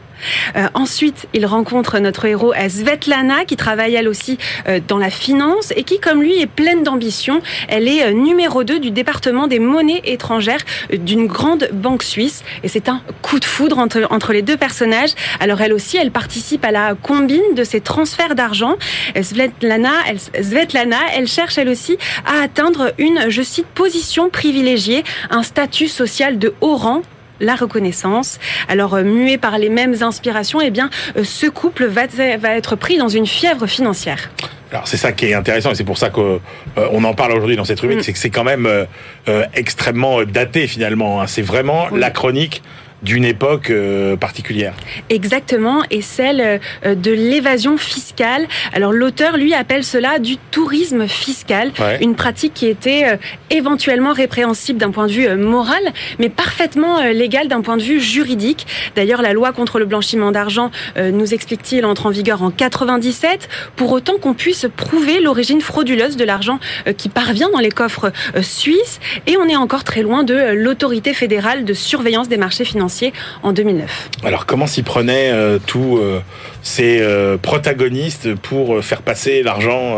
Euh, ensuite, il rencontre notre héros euh, Svetlana qui travaille elle aussi euh, dans la finance et qui, comme lui, est pleine d'ambition. Elle est euh, numéro 2 du département des monnaies étrangères d'une grande banque suisse et c'est un coup de foudre entre, entre les deux personnages. Alors elle aussi, elle participe à la combine de ces transferts d'argent. Svetlana, elle, Svetlana, elle cherche elle aussi à atteindre une, je cite, position privilégiée, un statut social de haut rang la reconnaissance. Alors euh, muet par les mêmes inspirations, eh bien euh, ce couple va, va être pris dans une fièvre financière. Alors c'est ça qui est intéressant et c'est pour ça qu'on euh, en parle aujourd'hui dans cette rubrique, Mm. c'est que c'est quand même euh, euh, extrêmement daté finalement. hein. C'est vraiment Oui. la chronique d'une époque euh, particulière. Exactement, et celle euh, de l'évasion fiscale. Alors l'auteur, lui, appelle cela du tourisme fiscal, Ouais. une pratique qui était euh, éventuellement répréhensible d'un point de vue moral, mais parfaitement légale d'un point de vue juridique. D'ailleurs, la loi contre le blanchiment d'argent, nous explique-t-il, entre en vigueur en 97, pour autant qu'on puisse prouver l'origine frauduleuse de l'argent qui parvient dans les coffres suisses, et on est encore très loin de l'autorité fédérale de surveillance des marchés financiers en 2009. Alors comment s'y prenaient euh, tous euh, ces euh, protagonistes pour faire passer l'argent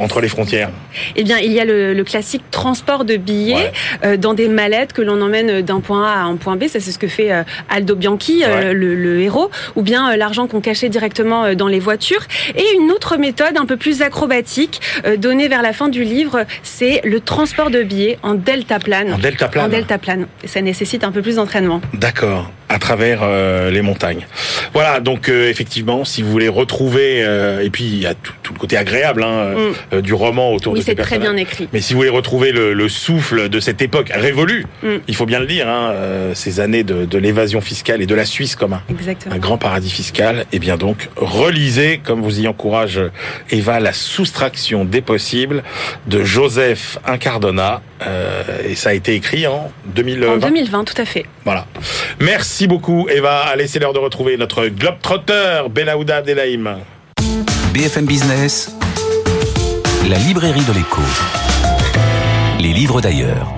entre les frontières Eh bien, il y a le, le classique transport de billets Ouais. euh, dans des mallettes que l'on emmène d'un point A à un point B. Ça, c'est ce que fait euh, Aldo Bianchi, euh, Ouais. le, le héros, ou bien euh, l'argent qu'on cachait directement euh, dans les voitures. Et une autre méthode un peu plus acrobatique euh, donnée vers la fin du livre, c'est le transport de billets en deltaplane. En deltaplane En deltaplane. Et Ça nécessite un peu plus d'entraînement. D'accord, à travers euh, les montagnes. Voilà, donc euh, effectivement, si vous voulez retrouver, euh, et puis il y a tout, tout le côté agréable hein, euh, euh, du roman autour Oui, de ces c'est très personnages. bien écrit. Mais si vous voulez retrouver le, le souffle de cette époque révolue, Mm. il faut bien le dire, hein, euh, ces années de, de l'évasion fiscale et de la Suisse comme un, grand paradis fiscal, et bien donc relisez, comme vous y encourage Eva, la soustraction des possibles de Joseph Incardona, euh, et ça a été écrit en 2020. En 2020, tout à fait. Voilà. Merci beaucoup Eva. Allez, c'est l'heure de retrouver notre globetrotter Belaouda Abdelhaim. BFM Business, la librairie de l'écho. Les livres d'ailleurs.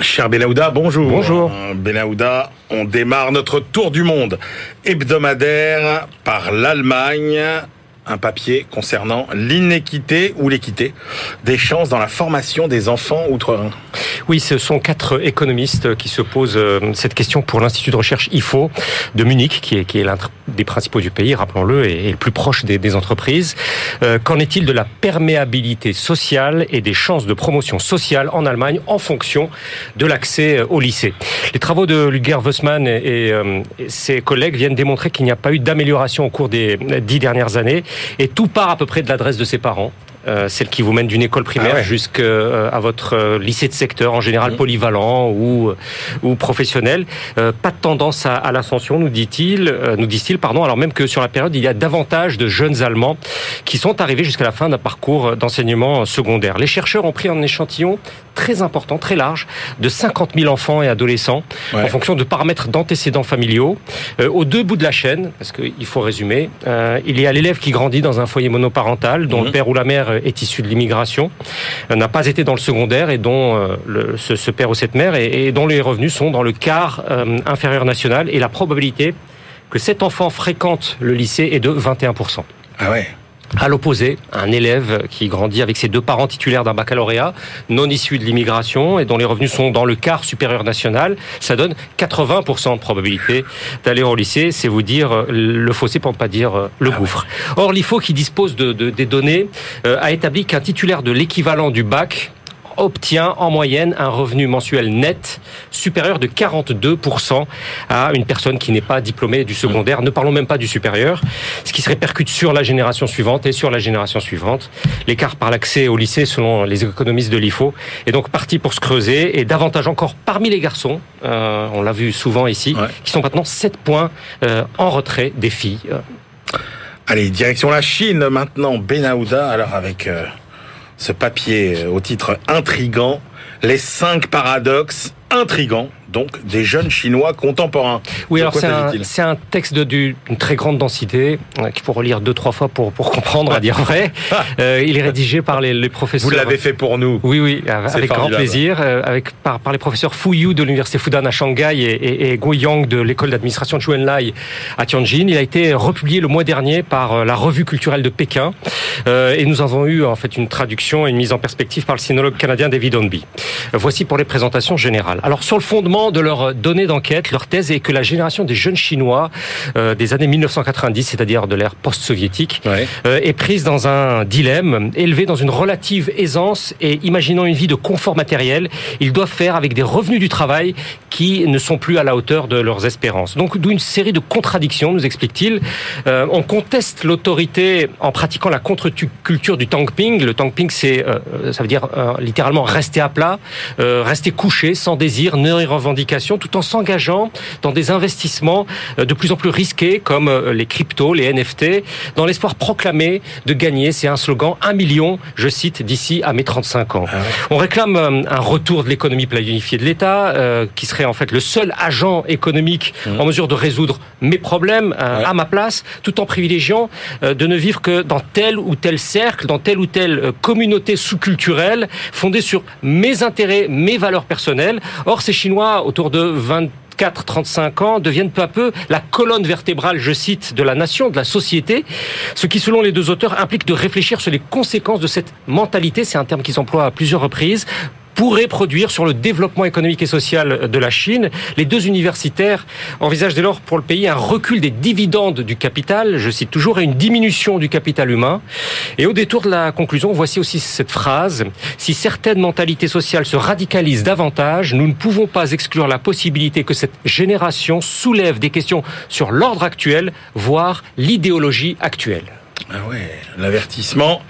Cher Belaouda, bonjour. Bonjour. Belaouda, on démarre notre tour du monde hebdomadaire par l'Allemagne. Un papier concernant l'inéquité ou l'équité des chances dans la formation des enfants outre-Rhin. Oui, ce sont quatre économistes qui se posent euh, cette question pour l'Institut de recherche IFO de Munich, qui est, l'un des principaux du pays, rappelons-le, et, le plus proche des, entreprises. Euh, Qu'en est-il de la perméabilité sociale et des chances de promotion sociale en Allemagne en fonction de l'accès euh, au lycée? Les travaux de Luger euh, et ses collègues viennent démontrer qu'il n'y a pas eu d'amélioration au cours des dix dernières années, et tout part à peu près de l'adresse de ses parents. Euh, celle qui vous mène d'une école primaire Ah ouais. jusqu'à euh, votre euh, lycée de secteur, en général Mmh. polyvalent ou euh, ou professionnel. Euh, pas de tendance à, à l'ascension, nous dit-il, nous disent-ils, pardon. Alors même que sur la période, il y a davantage de jeunes Allemands qui sont arrivés jusqu'à la fin d'un parcours d'enseignement secondaire. Les chercheurs ont pris un échantillon très important, très large, de 50 000 enfants et adolescents, Ouais. en fonction de paramètres d'antécédents familiaux. Euh, aux deux bouts de la chaîne, parce qu'il faut résumer, euh, il y a l'élève qui grandit dans un foyer monoparental, dont Mhm. le père ou la mère est issu de l'immigration, euh, n'a pas été dans le secondaire et dont euh, ce, père ou cette mère et, et dont les revenus sont dans le quart euh, inférieur national et la probabilité que cet enfant fréquente le lycée est de 21%. Ah ouais. À l'opposé, un élève qui grandit avec ses deux parents titulaires d'un baccalauréat, non issu de l'immigration et dont les revenus sont dans le quart supérieur national, ça donne 80% de probabilité d'aller au lycée. C'est vous dire euh, le fossé pour ne pas dire euh, le gouffre. Or, l'IFO qui dispose de, de- des données euh, a établi qu'un titulaire de l'équivalent du bac obtient en moyenne un revenu mensuel net supérieur de 42% à une personne qui n'est pas diplômée du secondaire. Ne parlons même pas du supérieur, ce qui se répercute sur la génération suivante et sur la génération suivante. L'écart par l'accès au lycée, selon les économistes de l'IFO, est donc parti pour se creuser et davantage encore parmi les garçons, euh, on l'a vu souvent ici, Ouais. qui sont maintenant 7 points euh, en retrait des filles. Allez, direction la Chine maintenant, Benahouda. Alors avec euh, ce papier euh, au titre intrigant, les cinq paradoxes intrigants, donc des jeunes Chinois contemporains. Oui, alors c'est un, un texte d'une très grande densité, euh, qu'il faut relire deux, trois fois pour, pour comprendre, à dire vrai. (laughs) Euh, il est rédigé par les, les professeurs. Vous l'avez fait pour nous. Oui, oui, avec grand plaisir, euh, avec par, par les professeurs Fu Yu de l'université Fudan à Shanghai et, et, et Guo Yang de l'école d'administration de Chuenlai à Tianjin. Il a été republié le mois dernier par euh, la revue culturelle de Pékin, Euh, et nous avons eu en fait une traduction et une mise en perspective par le sinologue canadien David Onby. Voici pour les présentations générales. Alors sur le fondement de leurs données d'enquête, leur thèse est que la génération des jeunes Chinois euh, des années 1990, c'est-à-dire de l'ère post-soviétique, Ouais. euh, est prise dans un dilemme, élevée dans une relative aisance et imaginant une vie de confort matériel, ils doivent faire avec des revenus du travail qui ne sont plus à la hauteur de leurs espérances. Donc d'où une série de contradictions, nous explique-t-il. Euh, on conteste l'autorité en pratiquant la contre-culture du tangping. Le tangping, c'est, euh, ça veut dire euh, littéralement rester à plat, euh, rester couché, sans désir, ni revendication, tout en s'engageant dans des investissements euh, de plus en plus risqués, comme euh, les cryptos, les NFT, dans l'espoir proclamé de gagner, c'est un slogan, un million, je cite, d'ici à mes 35 ans. On réclame euh, un retour de l'économie planifiée de l'État, euh, qui serait en fait le seul agent économique en mesure de résoudre mes problèmes euh, Ouais. à ma place, tout en privilégiant euh, de ne vivre que dans tel ou tel cercle, dans telle ou telle communauté sous-culturelle, fondée sur mes intérêts, mes valeurs personnelles. Or, ces Chinois, autour de 24 35 ans deviennent peu à peu la colonne vertébrale, je cite, de la nation, de la société, ce qui, selon les deux auteurs, implique de réfléchir sur les conséquences de cette mentalité, c'est un terme qu'ils emploient à plusieurs reprises, pourrait produire sur le développement économique et social de la Chine. Les deux universitaires envisagent dès lors pour le pays un recul des dividendes du capital, je cite toujours, et une diminution du capital humain. Et au détour de la conclusion, voici aussi cette phrase. Si certaines mentalités sociales se radicalisent davantage, nous ne pouvons pas exclure la possibilité que cette génération soulève des questions sur l'ordre actuel, voire l'idéologie actuelle. Ah ouais, l'avertissement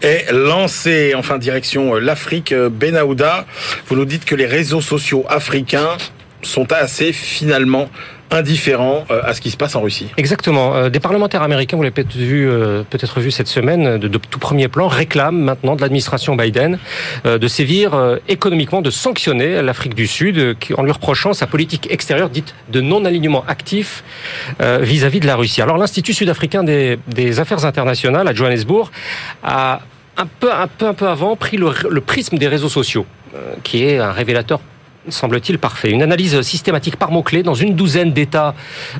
est lancé. Enfin, direction euh, l'Afrique. Euh, Benahouda, vous nous dites que les réseaux sociaux africains sont assez finalement indifférents euh, à ce qui se passe en Russie. Exactement. Euh, Des parlementaires américains, vous l'avez peut-être vu, euh, cette semaine, de, tout premier plan, réclament maintenant de l'administration Biden de sévir économiquement, de sanctionner l'Afrique du Sud en lui reprochant sa politique extérieure dite de non-alignement actif vis-à-vis de la Russie. Alors l'Institut sud-africain des, affaires internationales à Johannesburg a un peu, un peu, un peu avant pris le, prisme des réseaux sociaux, qui est un révélateur semble-t-il parfait. Une analyse systématique par mots-clés dans une douzaine d'États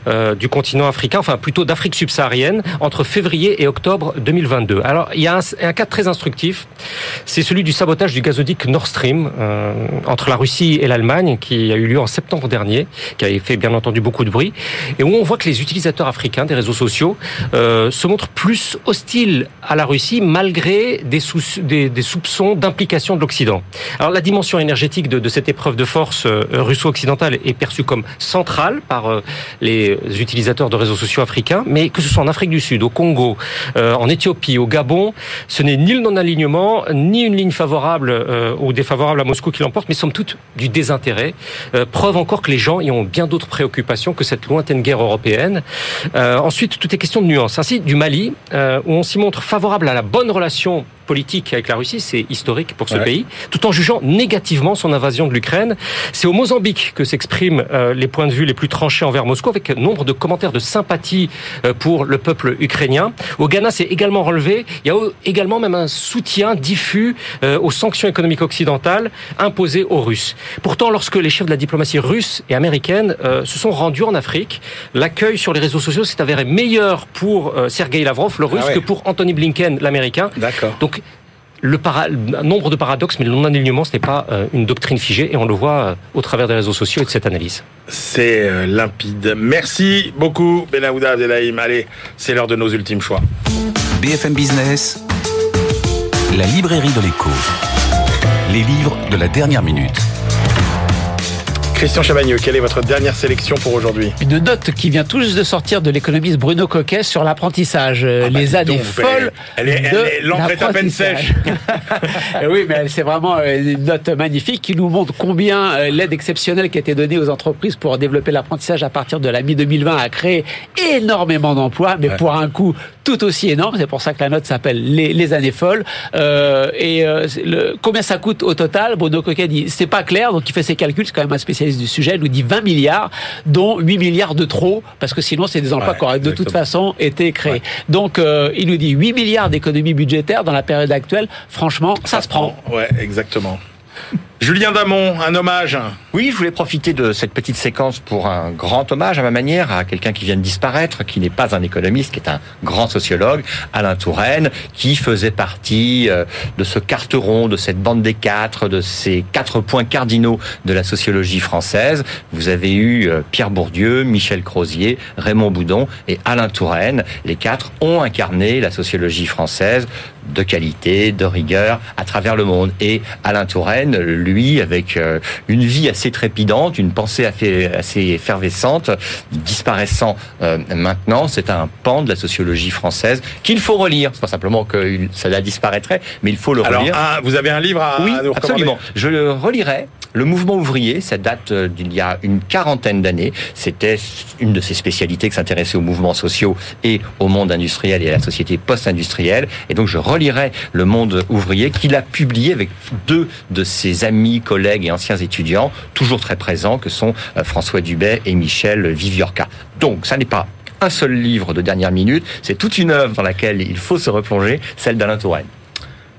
euh, du continent africain, enfin plutôt d'Afrique subsaharienne, entre février et octobre 2022. Alors, il y a un, cas très instructif, c'est celui du sabotage du gazoduc Nord Stream euh, entre la Russie et l'Allemagne, qui a eu lieu en septembre dernier, qui avait fait bien entendu beaucoup de bruit, et où on voit que les utilisateurs africains des réseaux sociaux euh, se montrent plus hostiles à la Russie, malgré des, soupçons d'implication de l'Occident. Alors, la dimension énergétique de cette épreuve de force euh, russo-occidentale est perçue comme centrale par euh, les utilisateurs de réseaux sociaux africains, mais que ce soit en Afrique du Sud, au Congo, euh, en Éthiopie, au Gabon, ce n'est ni le non-alignement, ni une ligne favorable ou défavorable à Moscou qui l'emporte, mais somme toute du désintérêt. Preuve encore que les gens y ont bien d'autres préoccupations que cette lointaine guerre européenne. Ensuite, tout est question de nuance. Ainsi, du Mali, où on s'y montre favorable à la bonne relation politique avec la Russie, c'est historique pour ce Ouais. pays, tout en jugeant négativement son invasion de l'Ukraine. C'est au Mozambique que s'expriment euh, les points de vue les plus tranchés envers Moscou, avec nombre de commentaires de sympathie euh, pour le peuple ukrainien. Au Ghana, c'est également relevé. Il y a également même un soutien diffus euh, aux sanctions économiques occidentales imposées aux Russes. Pourtant, lorsque les chefs de la diplomatie russe et américaine euh, se sont rendus en Afrique, l'accueil sur les réseaux sociaux s'est avéré meilleur pour euh, Sergei Lavrov, le russe, Ah ouais. que pour Anthony Blinken, l'américain. D'accord. Donc, le para- nombre de paradoxes, mais le non-alignement, ce n'est pas euh, une doctrine figée, et on le voit euh, au travers des réseaux sociaux et de cette analyse. C'est euh, limpide. Merci beaucoup, Benahouda Abdelhaim. Allez, c'est l'heure de nos ultimes choix. BFM Business, la librairie de l'écho. Les livres de la dernière minute. Christian Chavagneux, quelle est votre dernière sélection pour aujourd'hui? Une note qui vient tout juste de sortir de l'économiste Bruno Coquet sur l'apprentissage. Ah bah, les années donc, folles. elle est- l'encre à peine sèche. (laughs) oui, mais c'est vraiment euh, une note magnifique qui nous montre combien euh, l'aide exceptionnelle qui a été donnée aux entreprises pour développer l'apprentissage à partir de la mi-2020 a créé énormément d'emplois, mais Ouais. pour un coût tout aussi énorme. C'est pour ça que la note s'appelle les, les années folles. Euh, et euh, le, combien ça coûte au total? Bruno Coquet dit c'est pas clair, donc il fait ses calculs. C'est quand même un spécialiste du sujet. Il nous dit 20 milliards, dont 8 milliards de trop, parce que sinon c'est des emplois Ouais, qui auraient de toute façon été créés. Ouais. Donc euh, il nous dit 8 milliards d'économies budgétaires dans la période actuelle. Franchement, ça, se prend. Ouais, exactement. Julien Damon, un hommage Oui, je voulais profiter de cette petite séquence pour un grand hommage à ma manière à quelqu'un qui vient de disparaître, qui n'est pas un économiste, qui est un grand sociologue, Alain Touraine, qui faisait partie euh, de ce carteron, de cette bande des quatre, de ces quatre points cardinaux de la sociologie française. Vous avez eu euh, Pierre Bourdieu, Michel Crozier, Raymond Boudon et Alain Touraine. Les quatre ont incarné la sociologie française de qualité, de rigueur à travers le monde. Et Alain Touraine, avec euh, une vie assez trépidante, une pensée assez effervescente, disparaissant euh, maintenant, c'est un pan de la sociologie française qu'il faut relire. C'est pas simplement que ça la disparaîtrait, mais il faut le relire. Alors, vous avez un livre à, oui, nous absolument. Je le relirai le mouvement ouvrier, ça date euh, d'il y a une quarantaine d'années. C'était une de ses spécialités qui s'intéressait aux mouvements sociaux et au monde industriel et à la société post-industrielle. Et donc je relirai Le Monde ouvrier qu'il a publié avec deux de ses amis, collègues et anciens étudiants, toujours très présents, que sont euh, François Dubet et Michel Viviorca. Donc ça n'est pas un seul livre de dernière minute, c'est toute une œuvre dans laquelle il faut se replonger, celle d'Alain Touraine.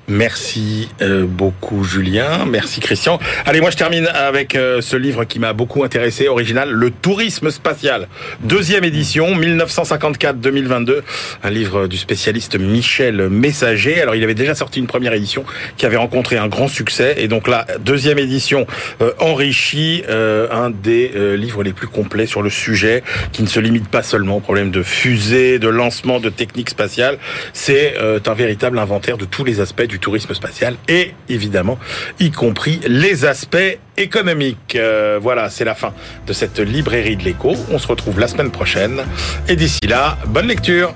Merci euh, beaucoup Julien, merci Christian. Allez, moi je termine avec euh, ce livre qui m'a beaucoup intéressé, original, Le tourisme spatial. Deuxième édition, 1954-2022, un livre du spécialiste Michel Messager. Alors il avait déjà sorti une première édition qui avait rencontré un grand succès et donc la deuxième édition euh, enrichit un des livres les plus complets sur le sujet, qui ne se limite pas seulement au problème de fusée, de lancement, de techniques spatiales. C'est un véritable inventaire de tous les aspects du tourisme spatial et évidemment y compris les aspects économiques. Euh, voilà, c'est la fin de cette librairie de l'écho. On se retrouve la semaine prochaine et d'ici là, bonne lecture.